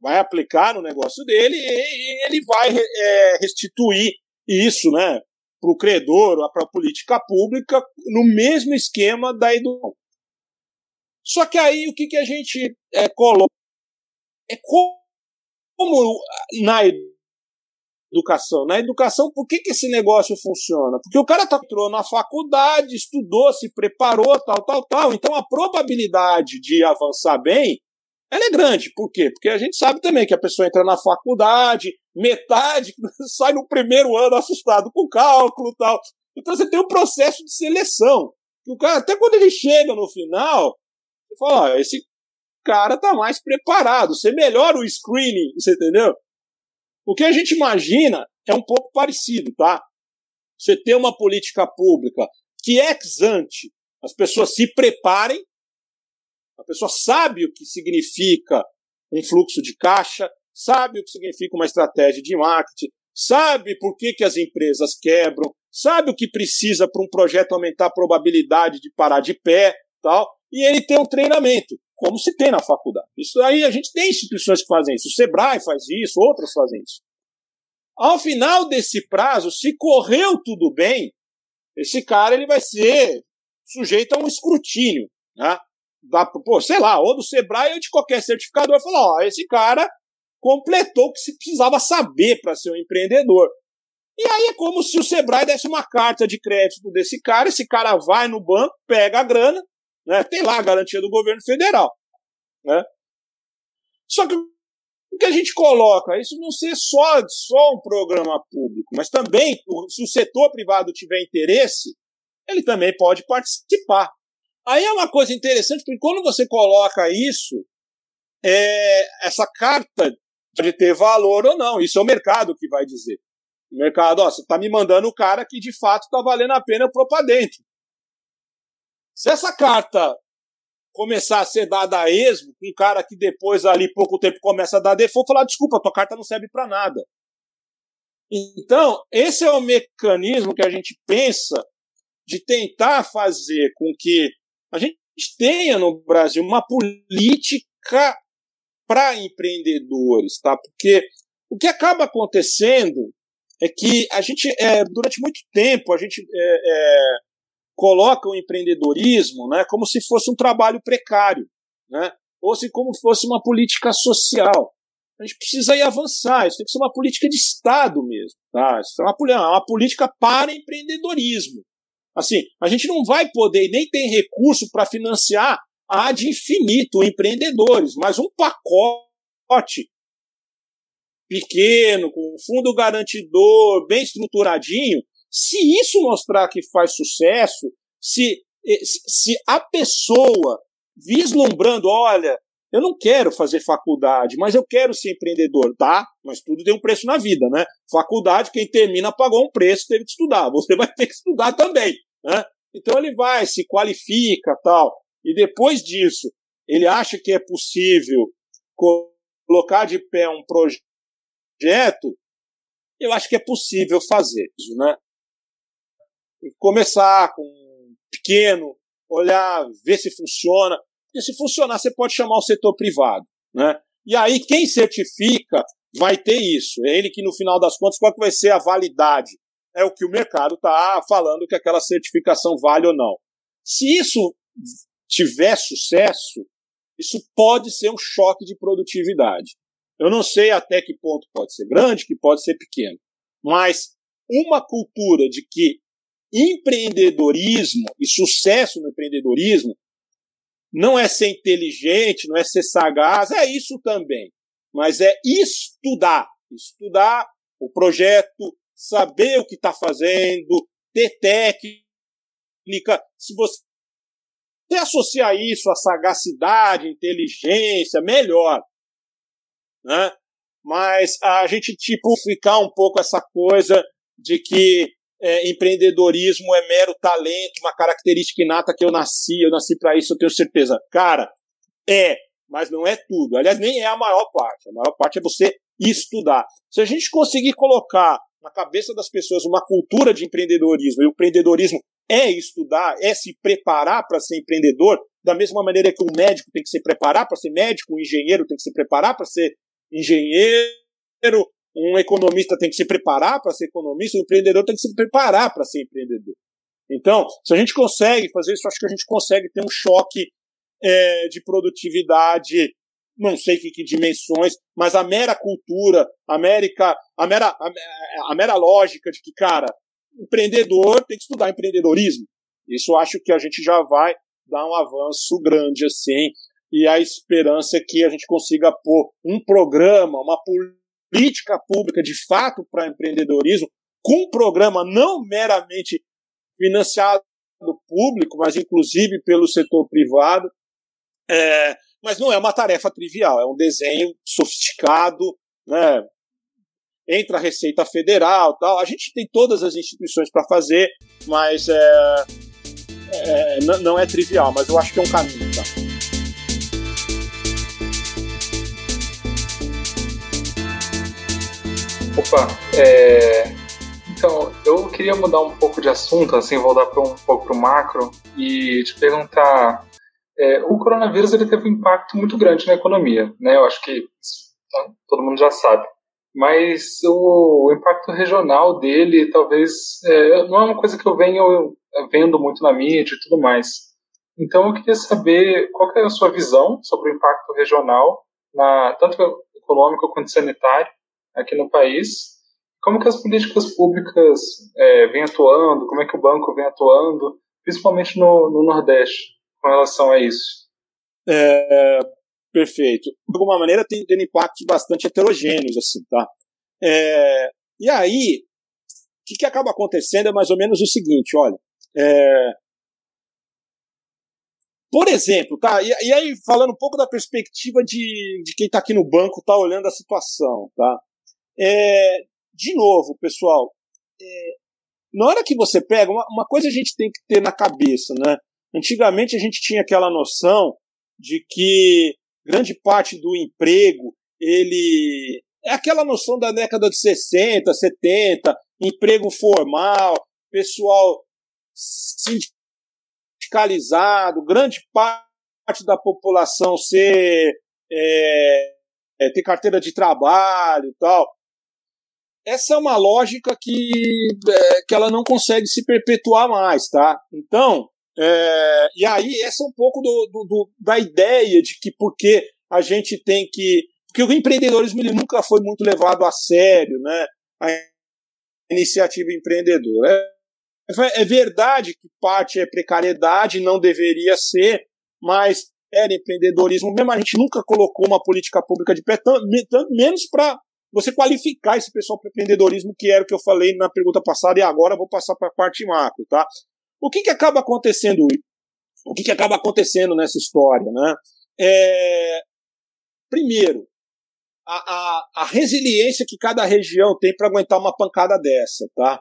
vai aplicar no negócio dele e ele vai é, restituir isso, né, para o credor, para a política pública, no mesmo esquema da educação. Só que aí o que, que a gente é, coloca? É como, como na educação. Na educação, por que, que esse negócio funciona? Porque o cara tá, entrou na faculdade, estudou, se preparou, tal, tal, tal. Então a probabilidade de avançar bem ela é grande. Por quê? Porque a gente sabe também que a pessoa entra na faculdade, metade sai no primeiro ano assustado com cálculo tal. Então você tem um processo de seleção. O cara, até quando ele chega no final, você fala, esse cara tá mais preparado. Você melhora o screening, você entendeu? O que a gente imagina é um pouco parecido, tá? Você tem uma política pública que ex ante as pessoas se preparem a pessoa sabe o que significa um fluxo de caixa, sabe o que significa uma estratégia de marketing, sabe por que, que as empresas quebram, sabe o que precisa para um projeto aumentar a probabilidade de parar de pé, tal, e ele tem um treinamento, como se tem na faculdade. Isso aí a gente tem instituições que fazem isso, o Sebrae faz isso, outras fazem isso. Ao final desse prazo, se correu tudo bem, esse cara ele vai ser sujeito a um escrutínio, né? da, pô, sei lá, ou do Sebrae ou de qualquer certificador, falar, ó, esse cara completou o que se precisava saber para ser um empreendedor. E aí é como se o Sebrae desse uma carta de crédito desse cara, esse cara vai no banco, pega a grana, né, tem lá a garantia do governo federal. Né? Só que o que a gente coloca, isso não ser só, só um programa público, mas também, se o setor privado tiver interesse, ele também pode participar. Aí é uma coisa interessante, porque quando você coloca isso, é, essa carta pode ter valor ou não. Isso é o mercado que vai dizer. O mercado, ó, você está me mandando o cara que de fato está valendo a pena eu pôr para dentro. Se essa carta começar a ser dada a esmo, um cara que depois ali pouco tempo começa a dar default, falar desculpa, tua carta não serve para nada. Então, esse é o mecanismo que a gente pensa de tentar fazer com que a gente tenha no Brasil uma política para empreendedores, tá? Porque o que acaba acontecendo é que a gente, é, durante muito tempo, a gente é, é, coloca o empreendedorismo né, como se fosse um trabalho precário, né, ou se como fosse uma política social. A gente precisa ir avançar, isso tem que ser uma política de Estado mesmo. Tá? Isso é uma, uma política para empreendedorismo. Assim, a gente não vai poder, nem tem recurso para financiar ad infinito empreendedores, mas um pacote pequeno, com fundo garantidor, bem estruturadinho, se isso mostrar que faz sucesso, se, se a pessoa vislumbrando, olha, eu não quero fazer faculdade, mas eu quero ser empreendedor, tá? Mas tudo tem um preço na vida, né? Faculdade, quem termina pagou um preço, teve que estudar. Você vai ter que estudar também, né? Então ele vai, se qualifica, tal. E depois disso, ele acha que é possível colocar de pé um projeto, eu acho que é possível fazer isso, né? Começar com pequeno, olhar, ver se funciona. Porque se funcionar, você pode chamar o setor privado. Né? E aí, quem certifica vai ter isso. É ele que, no final das contas, qual que vai ser a validade? É o que o mercado está falando que aquela certificação vale ou não. Se isso tiver sucesso, isso pode ser um choque de produtividade. Eu não sei até que ponto pode ser grande, que pode ser pequeno. Mas uma cultura de que empreendedorismo e sucesso no empreendedorismo não é ser inteligente, não é ser sagaz, é isso também. Mas é estudar. Estudar o projeto, saber o que está fazendo, ter técnica. Se você associar isso à sagacidade, inteligência, melhor. Né? Mas a gente, tipo, ficar um pouco essa coisa de que é, empreendedorismo é mero talento, uma característica inata que eu nasci, eu nasci para isso, eu tenho certeza. Cara, é, mas não é tudo. Aliás, nem é a maior parte. A maior parte é você estudar. Se a gente conseguir colocar na cabeça das pessoas uma cultura de empreendedorismo, e o empreendedorismo é estudar, é se preparar para ser empreendedor, da mesma maneira que um médico tem que se preparar para ser médico, um engenheiro tem que se preparar para ser engenheiro, um economista tem que se preparar para ser economista, um empreendedor tem que se preparar para ser empreendedor. Então, se a gente consegue fazer isso, acho que a gente consegue ter um choque é, de produtividade, não sei que, que, dimensões, mas a mera cultura, a, a, mera, a, a mera lógica de que, cara, empreendedor tem que estudar empreendedorismo. Isso acho que a gente já vai dar um avanço grande assim, e a esperança é que a gente consiga pôr um programa, uma política política pública de fato para empreendedorismo, com um programa não meramente financiado do público, mas inclusive pelo setor privado. É, mas não é uma tarefa trivial, é um desenho sofisticado, né? Entra a Receita Federal, tal. A gente tem todas as instituições para fazer, mas é, é, não é trivial, mas eu acho que é um caminho, tá? Opa, é... então, eu queria mudar um pouco de assunto, assim, voltar para um pouco para o macro e te perguntar, é, o coronavírus ele teve um impacto muito grande na economia, né? Eu acho que todo mundo já sabe. Mas o, o impacto regional dele, talvez, é, não é uma coisa que eu venho vendo muito na mídia e tudo mais. Então, eu queria saber qual é a sua visão sobre o impacto regional, na, tanto econômico quanto sanitário, aqui no país. Como que as políticas públicas é, vêm atuando, como é que o banco vem atuando, principalmente no, no Nordeste, com relação a isso? É, perfeito. De alguma maneira tem, tem impactos bastante heterogêneos, assim, tá? É, e aí, o que, que acaba acontecendo é mais ou menos o seguinte, olha, é, por exemplo, tá? E, e, aí, falando um pouco da perspectiva de, de quem está aqui no banco, está olhando a situação, tá? É, de novo, pessoal, é, na hora que você pega, uma, uma, coisa a gente tem que ter na cabeça, né? Antigamente a gente tinha aquela noção de que grande parte do emprego ele é aquela noção da década de 60, 70, emprego formal, pessoal sindicalizado, grande parte da população ser é, é, ter carteira de trabalho e tal. Essa é uma lógica que, é, que ela não consegue se perpetuar mais, tá? Então, é, e aí essa é um pouco do, do, do, da ideia de que porque a gente tem que porque o empreendedorismo ele nunca foi muito levado a sério, né? A iniciativa empreendedora. É, é verdade que parte é precariedade, não deveria ser, mas era empreendedorismo mesmo. A gente nunca colocou uma política pública de pé, tanto, menos para você qualificar esse pessoal para empreendedorismo, que era o que eu falei na pergunta passada, e agora vou passar para a parte macro, tá? O que, que acaba acontecendo? O que, que acaba acontecendo nessa história, né? É, primeiro, a, a, a resiliência que cada região tem para aguentar uma pancada dessa, tá?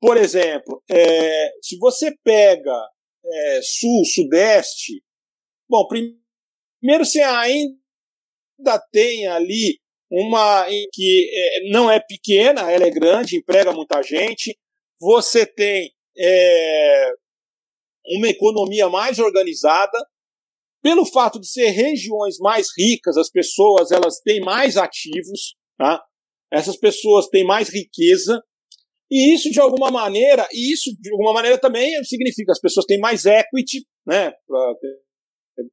Por exemplo, é, se você pega é, sul, sudeste, bom, primeiro você ainda tem ali uma que é, não é pequena, ela é grande, emprega muita gente. Você tem é, uma economia mais organizada, pelo fato de ser regiões mais ricas, as pessoas elas têm mais ativos, tá? Essas pessoas têm mais riqueza e isso de alguma maneira, e isso de alguma maneira também significa as pessoas têm mais equity, né,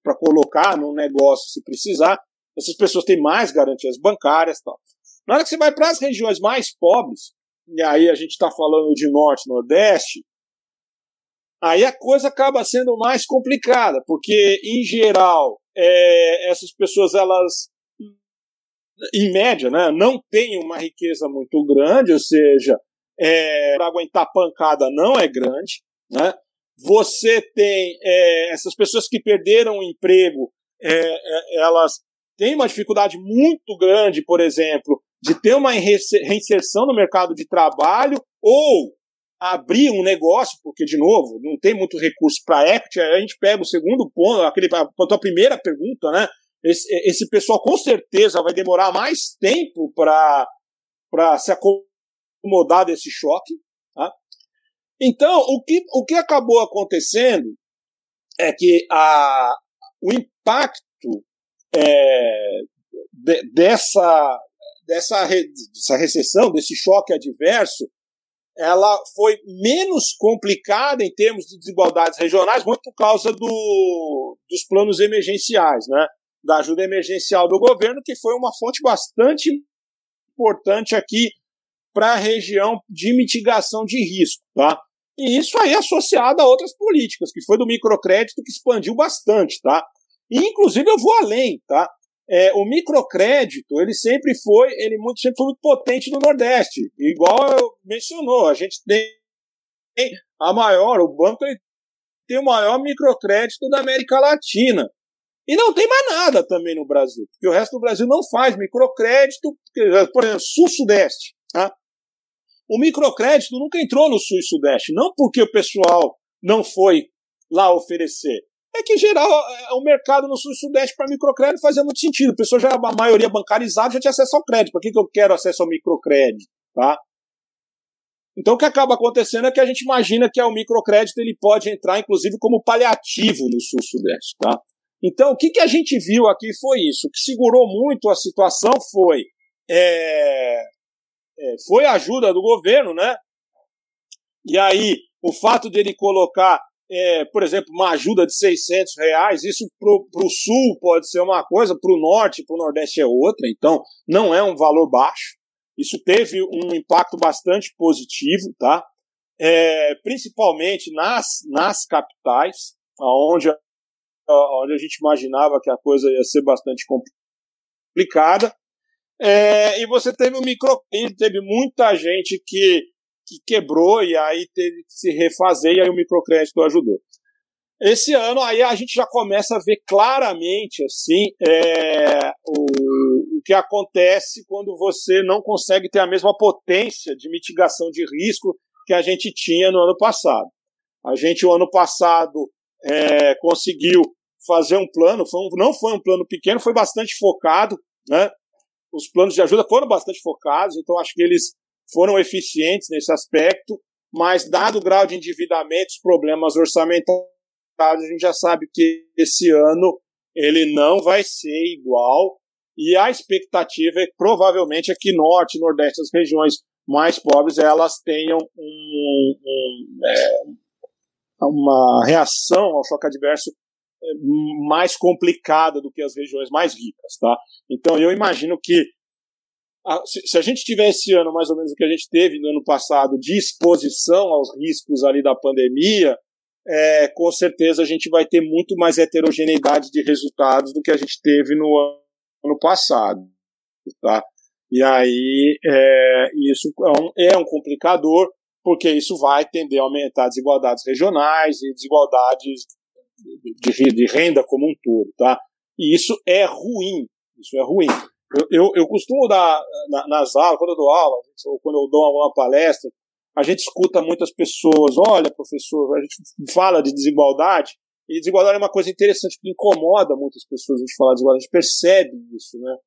para colocar no negócio se precisar. Essas pessoas têm mais garantias bancárias, tal. Na hora que você vai para as regiões mais pobres, e aí a gente está falando de norte, nordeste, Aí a coisa acaba sendo mais complicada, porque, em geral, é, essas pessoas, elas, em média, né, não têm uma riqueza muito grande, ou seja, é, para aguentar pancada não é grande. Né? Você tem é, essas pessoas que perderam o emprego, é, é, elas têm uma dificuldade muito grande, por exemplo, de ter uma reinserção no mercado de trabalho ou abrir um negócio, porque, de novo, não tem muito recurso para equity, a gente pega o segundo ponto, aquele, a, a primeira pergunta, né? Esse, esse pessoal com certeza vai demorar mais tempo para se acomodar desse choque. Tá? Então, o que, o que acabou acontecendo é que a, o impacto é, de, dessa, dessa, dessa recessão, desse choque adverso, ela foi menos complicada em termos de desigualdades regionais, muito por causa do, dos planos emergenciais, né? da ajuda emergencial do governo, que foi uma fonte bastante importante aqui para a região de mitigação de risco. Tá? E isso aí associado a outras políticas, que foi do microcrédito que expandiu bastante. Tá? Inclusive, eu vou além. Tá? É, o microcrédito, ele sempre foi, ele muito, sempre foi muito potente no Nordeste. Igual mencionou, a gente tem a maior, o banco tem o maior microcrédito da América Latina. E não tem mais nada também no Brasil, porque o resto do Brasil não faz microcrédito, por exemplo, Sul-Sudeste. Tá? O microcrédito nunca entrou no Sul e Sudeste, não porque o pessoal não foi lá oferecer, é que, em geral, é, o mercado no sul e sudeste para microcrédito fazia muito sentido. A pessoa já, a maioria bancarizada, já tinha acesso ao crédito. Por que, que eu quero acesso ao microcrédito? Tá? Então, o que acaba acontecendo é que a gente imagina que o microcrédito ele pode entrar, inclusive, como paliativo no sul e sudeste. Tá? Então, o que, que a gente viu aqui foi isso. O que segurou muito a situação foi, é, é, foi a ajuda do governo, né? E aí, o fato dele colocar é, por exemplo, uma ajuda de 600 reais, isso para o sul pode ser uma coisa, para o norte para o nordeste é outra, então não é um valor baixo. Isso teve um impacto bastante positivo, tá? É, principalmente nas, nas capitais, onde, onde a gente imaginava que a coisa ia ser bastante complicada. É, e você teve o microclima, teve muita gente que que quebrou e aí teve que se refazer e aí o microcrédito ajudou. Esse ano aí a gente já começa a ver claramente assim é, o, o que acontece quando você não consegue ter a mesma potência de mitigação de risco que a gente tinha no ano passado. A gente, o ano passado, é, conseguiu fazer um plano, foi um, não foi um plano pequeno, foi bastante focado, né? Os planos de ajuda foram bastante focados, então acho que eles foram eficientes nesse aspecto, mas dado o grau de endividamento, os problemas orçamentários, a gente já sabe que esse ano ele não vai ser igual, e a expectativa é provavelmente é que norte, nordeste, as regiões mais pobres, elas tenham um, um, é, uma reação ao choque adverso é, mais complicada do que as regiões mais ricas, tá? Então eu imagino que se, a gente tiver esse ano mais ou menos o que a gente teve no ano passado de exposição aos riscos ali da pandemia, é, com certeza a gente vai ter muito mais heterogeneidade de resultados do que a gente teve no ano passado, tá? E aí é, isso é um, é um complicador, porque isso vai tender a aumentar desigualdades regionais e desigualdades de, de, renda como um todo, tá? E isso é ruim, isso é ruim. Eu, eu, eu costumo dar na, nas aulas, quando eu dou aula, ou quando eu dou alguma palestra, a gente escuta muitas pessoas, olha, professor, a gente fala de desigualdade, e desigualdade é uma coisa interessante que incomoda muitas pessoas a gente falar de desigualdade, a gente percebe isso, né?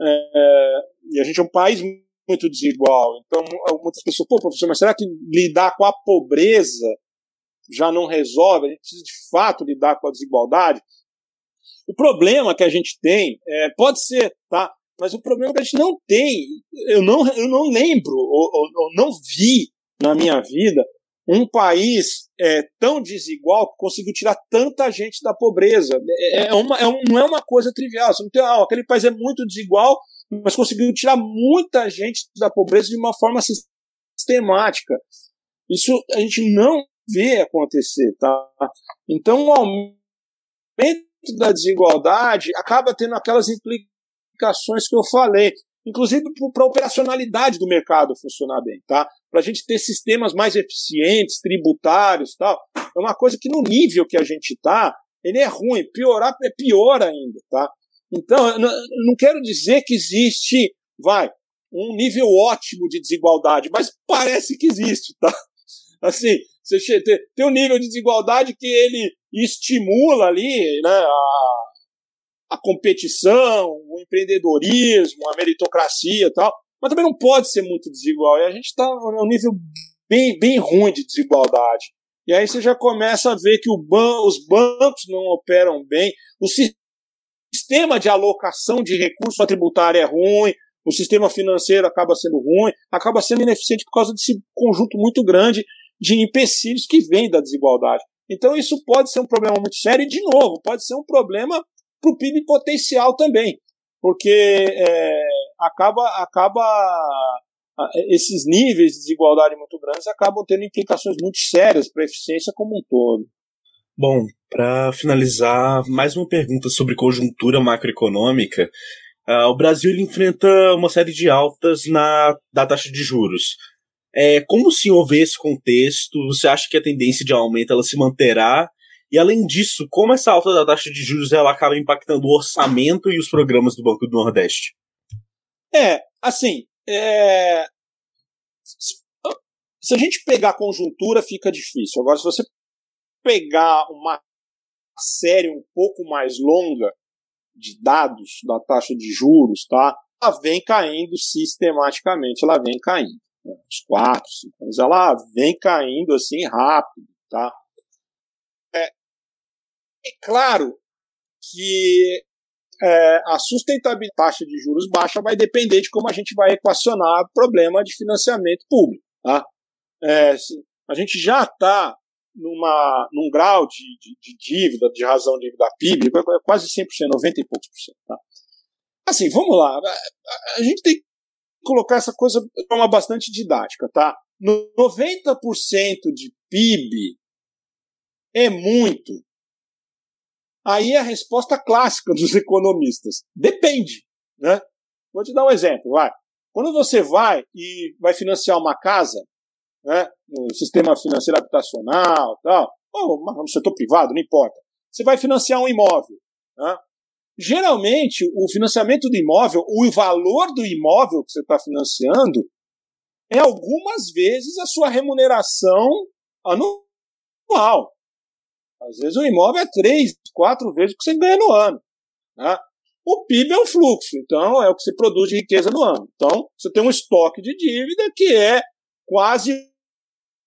É, e a gente é um país muito desigual. Então, muitas pessoas, pô, professor, mas será que lidar com a pobreza já não resolve? A gente precisa de fato lidar com a desigualdade? O problema que a gente tem, é, pode ser, tá? Mas o problema que a gente não tem, eu não, eu não lembro, ou, ou, ou não vi na minha vida um país é, tão desigual que conseguiu tirar tanta gente da pobreza. É, é uma, é um, não é uma coisa trivial. Você não tem, ah, aquele país é muito desigual, mas conseguiu tirar muita gente da pobreza de uma forma sistemática. Isso a gente não vê acontecer, tá? Então o aumento da desigualdade acaba tendo aquelas implicações que eu falei, inclusive para a operacionalidade do mercado funcionar bem, tá? Para a gente ter sistemas mais eficientes, tributários, tal. É uma coisa que no nível que a gente está, ele é ruim. Piorar é pior ainda, tá? Então, não quero dizer que existe, vai, um nível ótimo de desigualdade, mas parece que existe, tá? Assim, você tem um nível de desigualdade que ele estimula ali, né, a, a competição, o empreendedorismo, a meritocracia e tal, mas também não pode ser muito desigual. E a gente está num nível bem, bem ruim de desigualdade. E aí você já começa a ver que ban os bancos não operam bem, o sistema de alocação de recursos tributário é ruim, o sistema financeiro acaba sendo ruim, acaba sendo ineficiente por causa desse conjunto muito grande de empecilhos que vem da desigualdade. Então isso pode ser um problema muito sério e, de novo, pode ser um problema para o PIB potencial também, porque é, acaba, acaba esses níveis de desigualdade muito grandes acabam tendo implicações muito sérias para a eficiência como um todo. Bom, para finalizar, mais uma pergunta sobre conjuntura macroeconômica. Uh, o Brasil enfrenta uma série de altas na da taxa de juros. É, como o senhor vê esse contexto? Você acha que a tendência de aumento ela se manterá? E além disso, como essa alta da taxa de juros ela acaba impactando o orçamento e os programas do Banco do Nordeste? É, assim, é... se a gente pegar a conjuntura, fica difícil. Agora, se você pegar uma série um pouco mais longa de dados da taxa de juros, tá? Ela vem caindo sistematicamente, ela vem caindo. Uns 4, 5 anos, ela vem caindo assim rápido, tá? É, é claro que é, a sustentabilidade da taxa de juros baixa vai depender de como a gente vai equacionar o problema de financiamento público. Tá? É, a gente já está numa, num grau de, de, de, dívida, de razão de dívida PIB, quase 100%, 90 e poucos por cento. Tá? Assim, vamos lá. A, a gente tem que colocar essa coisa de forma bastante didática. Tá? 90% de PIB é muito. Aí é a resposta clássica dos economistas. Depende. Né? Vou te dar um exemplo. Vai. Quando você vai e vai financiar uma casa, né, no sistema financeiro habitacional, tal, ou no setor privado, não importa. Você vai financiar um imóvel. Né? Geralmente, o financiamento do imóvel, o valor do imóvel que você está financiando, é algumas vezes a sua remuneração anual. Às vezes o imóvel é três, quatro vezes o que você ganha no ano. Né? O PIB é um fluxo, então é o que se produz de riqueza no ano. Então, você tem um estoque de dívida que é quase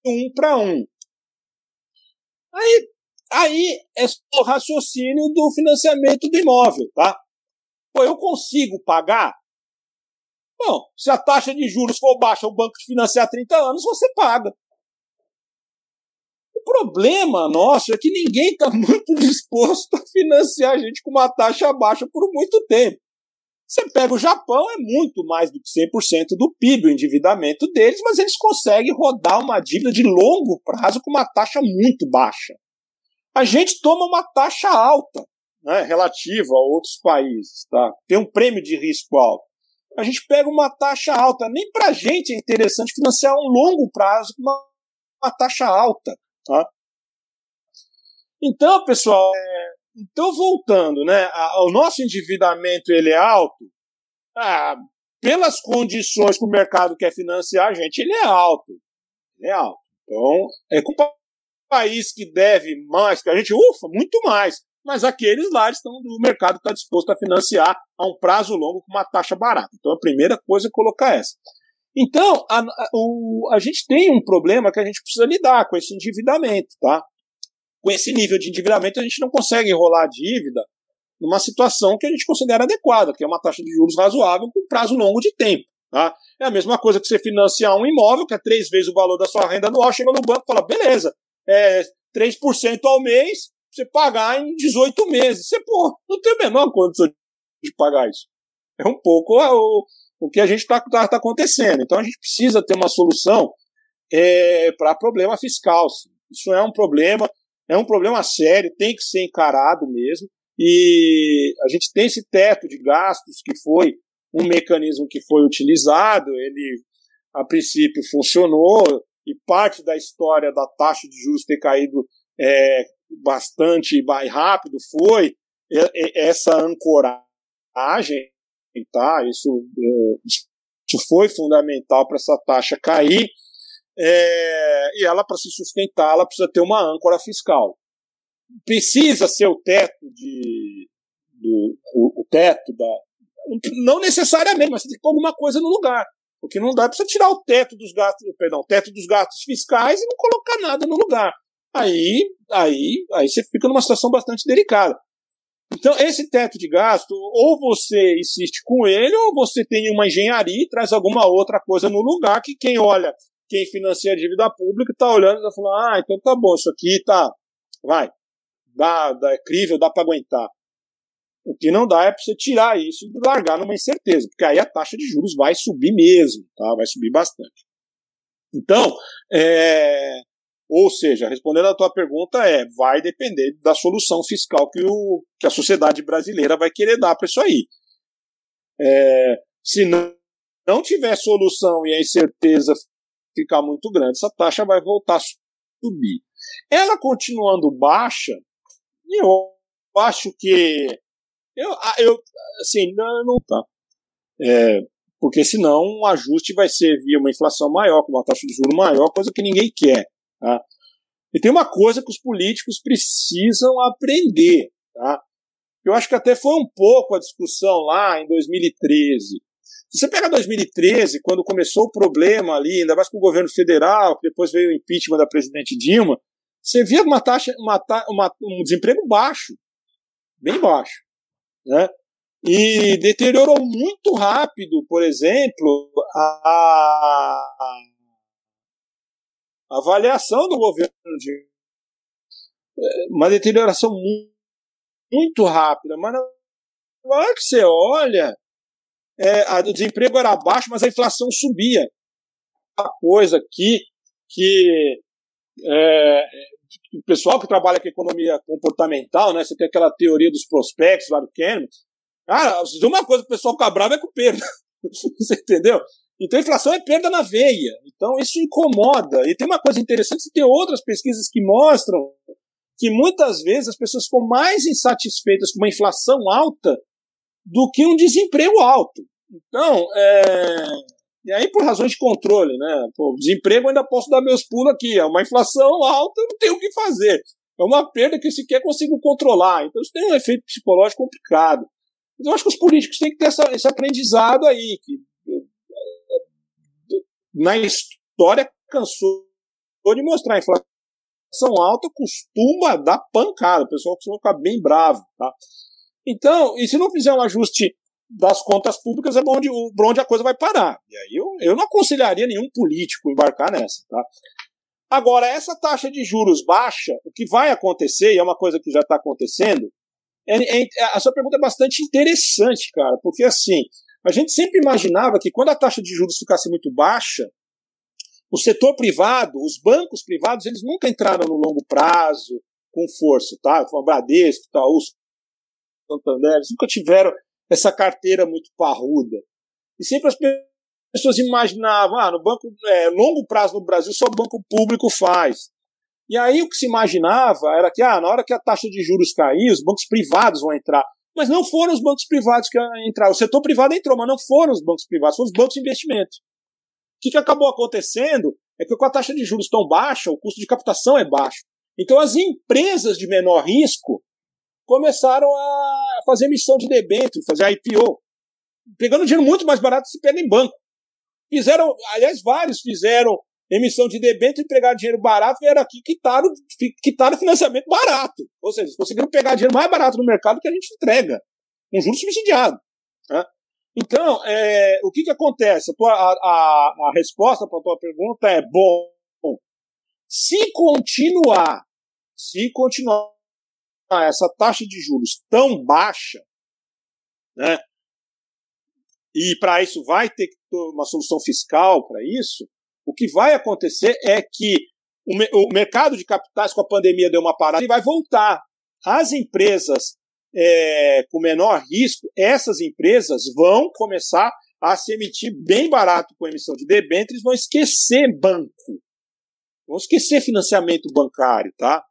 um para um. Aí, aí é o raciocínio do financiamento do imóvel, tá? Pô, eu consigo pagar? Bom, se a taxa de juros for baixa, o banco te financiar 30 anos, você paga. O problema nosso é que ninguém está muito disposto a financiar a gente com uma taxa baixa por muito tempo. Você pega o Japão, é muito mais do que 100% do PIB, o endividamento deles, mas eles conseguem rodar uma dívida de longo prazo com uma taxa muito baixa. A gente toma uma taxa alta, né, relativa a outros países, tá? tem um prêmio de risco alto. A gente pega uma taxa alta. Nem para a gente é interessante financiar um longo prazo com uma, uma taxa alta. Tá? Então, pessoal, é, então voltando, né, o nosso endividamento ele é alto, ah, pelas condições que o mercado quer financiar a gente, ele é alto. Ele é alto. Então, é um país que deve mais que a gente, ufa, muito mais. Mas aqueles lá estão do mercado está disposto a financiar a um prazo longo com uma taxa barata. Então, a primeira coisa é colocar essa. Então, a, a, o, a gente tem um problema que a gente precisa lidar com esse endividamento, tá? Com esse nível de endividamento, a gente não consegue enrolar a dívida numa situação que a gente considera adequada, que é uma taxa de juros razoável com prazo longo de tempo. Tá? É a mesma coisa que você financiar um imóvel, que é três vezes o valor da sua renda anual, chega no banco e fala, beleza, é 3% ao mês, você pagar em 18 meses. Você, pô, não tem a menor condição de pagar isso. É um pouco o, o que a gente está tá, tá acontecendo. Então a gente precisa ter uma solução é, para problema fiscal. Isso é um problema, é um problema sério, tem que ser encarado mesmo. E a gente tem esse teto de gastos que foi um mecanismo que foi utilizado, ele a princípio funcionou, e parte da história da taxa de juros ter caído é, bastante mais rápido foi essa ancoragem, tá? Isso, é, isso foi fundamental para essa taxa cair. É, e ela, para se sustentar, ela precisa ter uma âncora fiscal. Precisa ser o teto de. Do, o, o teto da. Não necessariamente, mas tem que pôr alguma coisa no lugar. Porque não dá para você tirar o teto dos gastos, perdão, o teto dos gastos fiscais e não colocar nada no lugar. Aí, aí, aí você fica numa situação bastante delicada. Então, esse teto de gasto, ou você insiste com ele, ou você tem uma engenharia e traz alguma outra coisa no lugar que quem olha, quem financia a dívida pública, está olhando e está falando, ah, então tá bom, isso aqui tá, vai, dá, dá, é crível, dá para aguentar. O que não dá é para você tirar isso e largar numa incerteza, porque aí a taxa de juros vai subir mesmo, tá? vai subir bastante. Então, é, ou seja, respondendo a tua pergunta é, vai depender da solução fiscal que, o, que a sociedade brasileira vai querer dar para isso aí. É, se não, não tiver solução e a incerteza ficar muito grande, essa taxa vai voltar a subir. Ela continuando baixa, eu acho que eu, eu assim, não, não tá. É, porque senão um ajuste vai ser via uma inflação maior, com uma taxa de juros maior, coisa que ninguém quer. Tá? E tem uma coisa que os políticos precisam aprender. Tá? Eu acho que até foi um pouco a discussão lá em 2013. Se você pega 2013, quando começou o problema ali, ainda mais com o governo federal, que depois veio o impeachment da presidente Dilma, você via uma taxa, uma, uma, um desemprego baixo, bem baixo né? E deteriorou muito rápido, por exemplo, a, a avaliação do governo de uma deterioração muito, muito rápida, mas na hora que você olha, é, a, o desemprego era baixo, mas a inflação subia. Uma coisa aqui que é, o pessoal que trabalha com economia comportamental, né? Você tem aquela teoria dos prospectos lá do Kahneman. Cara, de uma coisa o pessoal fica bravo é com perda. você entendeu? Então inflação é perda na veia. Então isso incomoda. E tem uma coisa interessante, tem outras pesquisas que mostram que muitas vezes as pessoas ficam mais insatisfeitas com uma inflação alta do que um desemprego alto. Então, é, e aí, por razões de controle, né? Pô, desemprego, ainda posso dar meus pulos aqui. É uma inflação alta, não tenho o que fazer. é uma perda que sequer consigo controlar. Então isso tem um efeito psicológico complicado. Então eu acho que os políticos têm que ter essa, esse aprendizado aí, que na história cansou de mostrar a inflação alta costuma dar pancada, o pessoal costuma ficar bem bravo, tá? Então, e se não fizer um ajuste das contas públicas, é onde, onde a coisa vai parar. E aí eu, eu não aconselharia nenhum político embarcar nessa, tá? Agora, essa taxa de juros baixa, o que vai acontecer, e é uma coisa que já está acontecendo, é, é, a sua pergunta é bastante interessante, cara, porque assim, a gente sempre imaginava que quando a taxa de juros ficasse muito baixa, o setor privado, os bancos privados, eles nunca entraram no longo prazo com força, tá? Como Bradesco, Itaú, Santander, eles nunca tiveram essa carteira muito parruda. E sempre as pessoas imaginavam, ah, no banco, é, longo prazo no Brasil só o banco público faz. E aí o que se imaginava era que, ah, na hora que a taxa de juros cair, os bancos privados vão entrar. Mas não foram os bancos privados que entraram. O setor privado entrou, mas não foram os bancos privados, foram os bancos de investimento. O que, que acabou acontecendo é que com a taxa de juros tão baixa, o custo de captação é baixo. Então as empresas de menor risco começaram a fazer emissão de debênture, fazer IPO, pegando dinheiro muito mais barato se pega em banco. Fizeram, aliás, vários fizeram emissão de debênture e pegaram dinheiro barato, vieram aqui quitaram, quitaram financiamento barato. Ou seja, conseguiram pegar dinheiro mais barato no mercado que a gente entrega, com juros subsidiados. Né? Então, é, o que, que acontece? A, tua, a, a resposta para a tua pergunta é: bom, se continuar, se continuar essa taxa de juros tão baixa, né, e para isso vai ter uma solução fiscal para isso, o que vai acontecer é que o, o, mercado de capitais com a pandemia deu uma parada e vai voltar. As empresas é, com menor risco, essas empresas vão começar a se emitir bem barato com emissão de debêntures, vão esquecer banco, vão esquecer financiamento bancário, tá?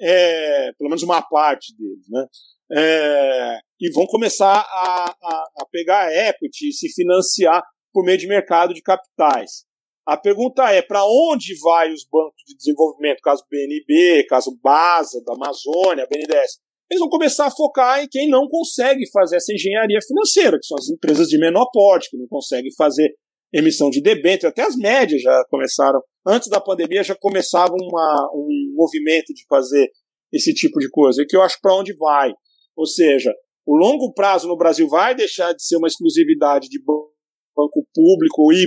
É, pelo menos uma parte deles, né? É, e vão começar a, a, a pegar equity e se financiar por meio de mercado de capitais. A pergunta é: para onde vai os bancos de desenvolvimento, caso BNB, caso BASA, da Amazônia, BNDES? Eles vão começar a focar em quem não consegue fazer essa engenharia financeira, que são as empresas de menor porte, que não conseguem fazer emissão de debênture, até as médias já começaram, antes da pandemia já começava uma, um movimento de fazer esse tipo de coisa, que eu acho para onde vai. Ou seja, o longo prazo no Brasil vai deixar de ser uma exclusividade de banco público e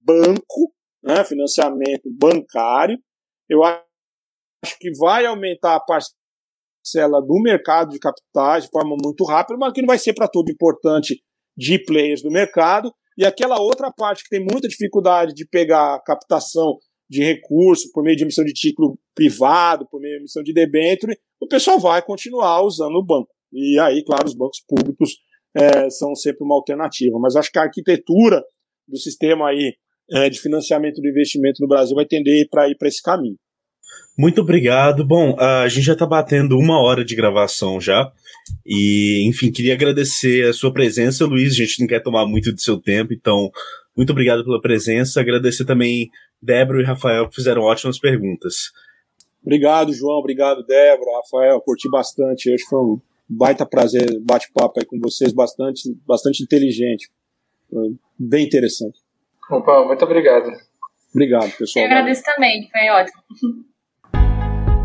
banco, né, financiamento bancário. Eu acho que vai aumentar a parcela do mercado de capitais de forma muito rápida, mas que não vai ser para todo importante de players do mercado. E aquela outra parte que tem muita dificuldade de pegar captação de recurso por meio de emissão de título privado, por meio de emissão de debênture, o pessoal vai continuar usando o banco. E aí, claro, os bancos públicos é, são sempre uma alternativa. Mas acho que a arquitetura do sistema aí é, de financiamento do investimento no Brasil vai tender para ir para esse caminho. Muito obrigado. Bom, a gente já está batendo uma hora de gravação já. E, enfim, queria agradecer a sua presença, Luiz. A gente não quer tomar muito do seu tempo, então, muito obrigado pela presença. Agradecer também Débora e Rafael, que fizeram ótimas perguntas. Obrigado, João. Obrigado, Débora, Rafael. Curti bastante. Acho que foi um baita prazer bate-papo aí com vocês, bastante, bastante inteligente. Bem interessante. Opa, muito obrigado. Obrigado, pessoal. Eu agradeço também, foi ótimo.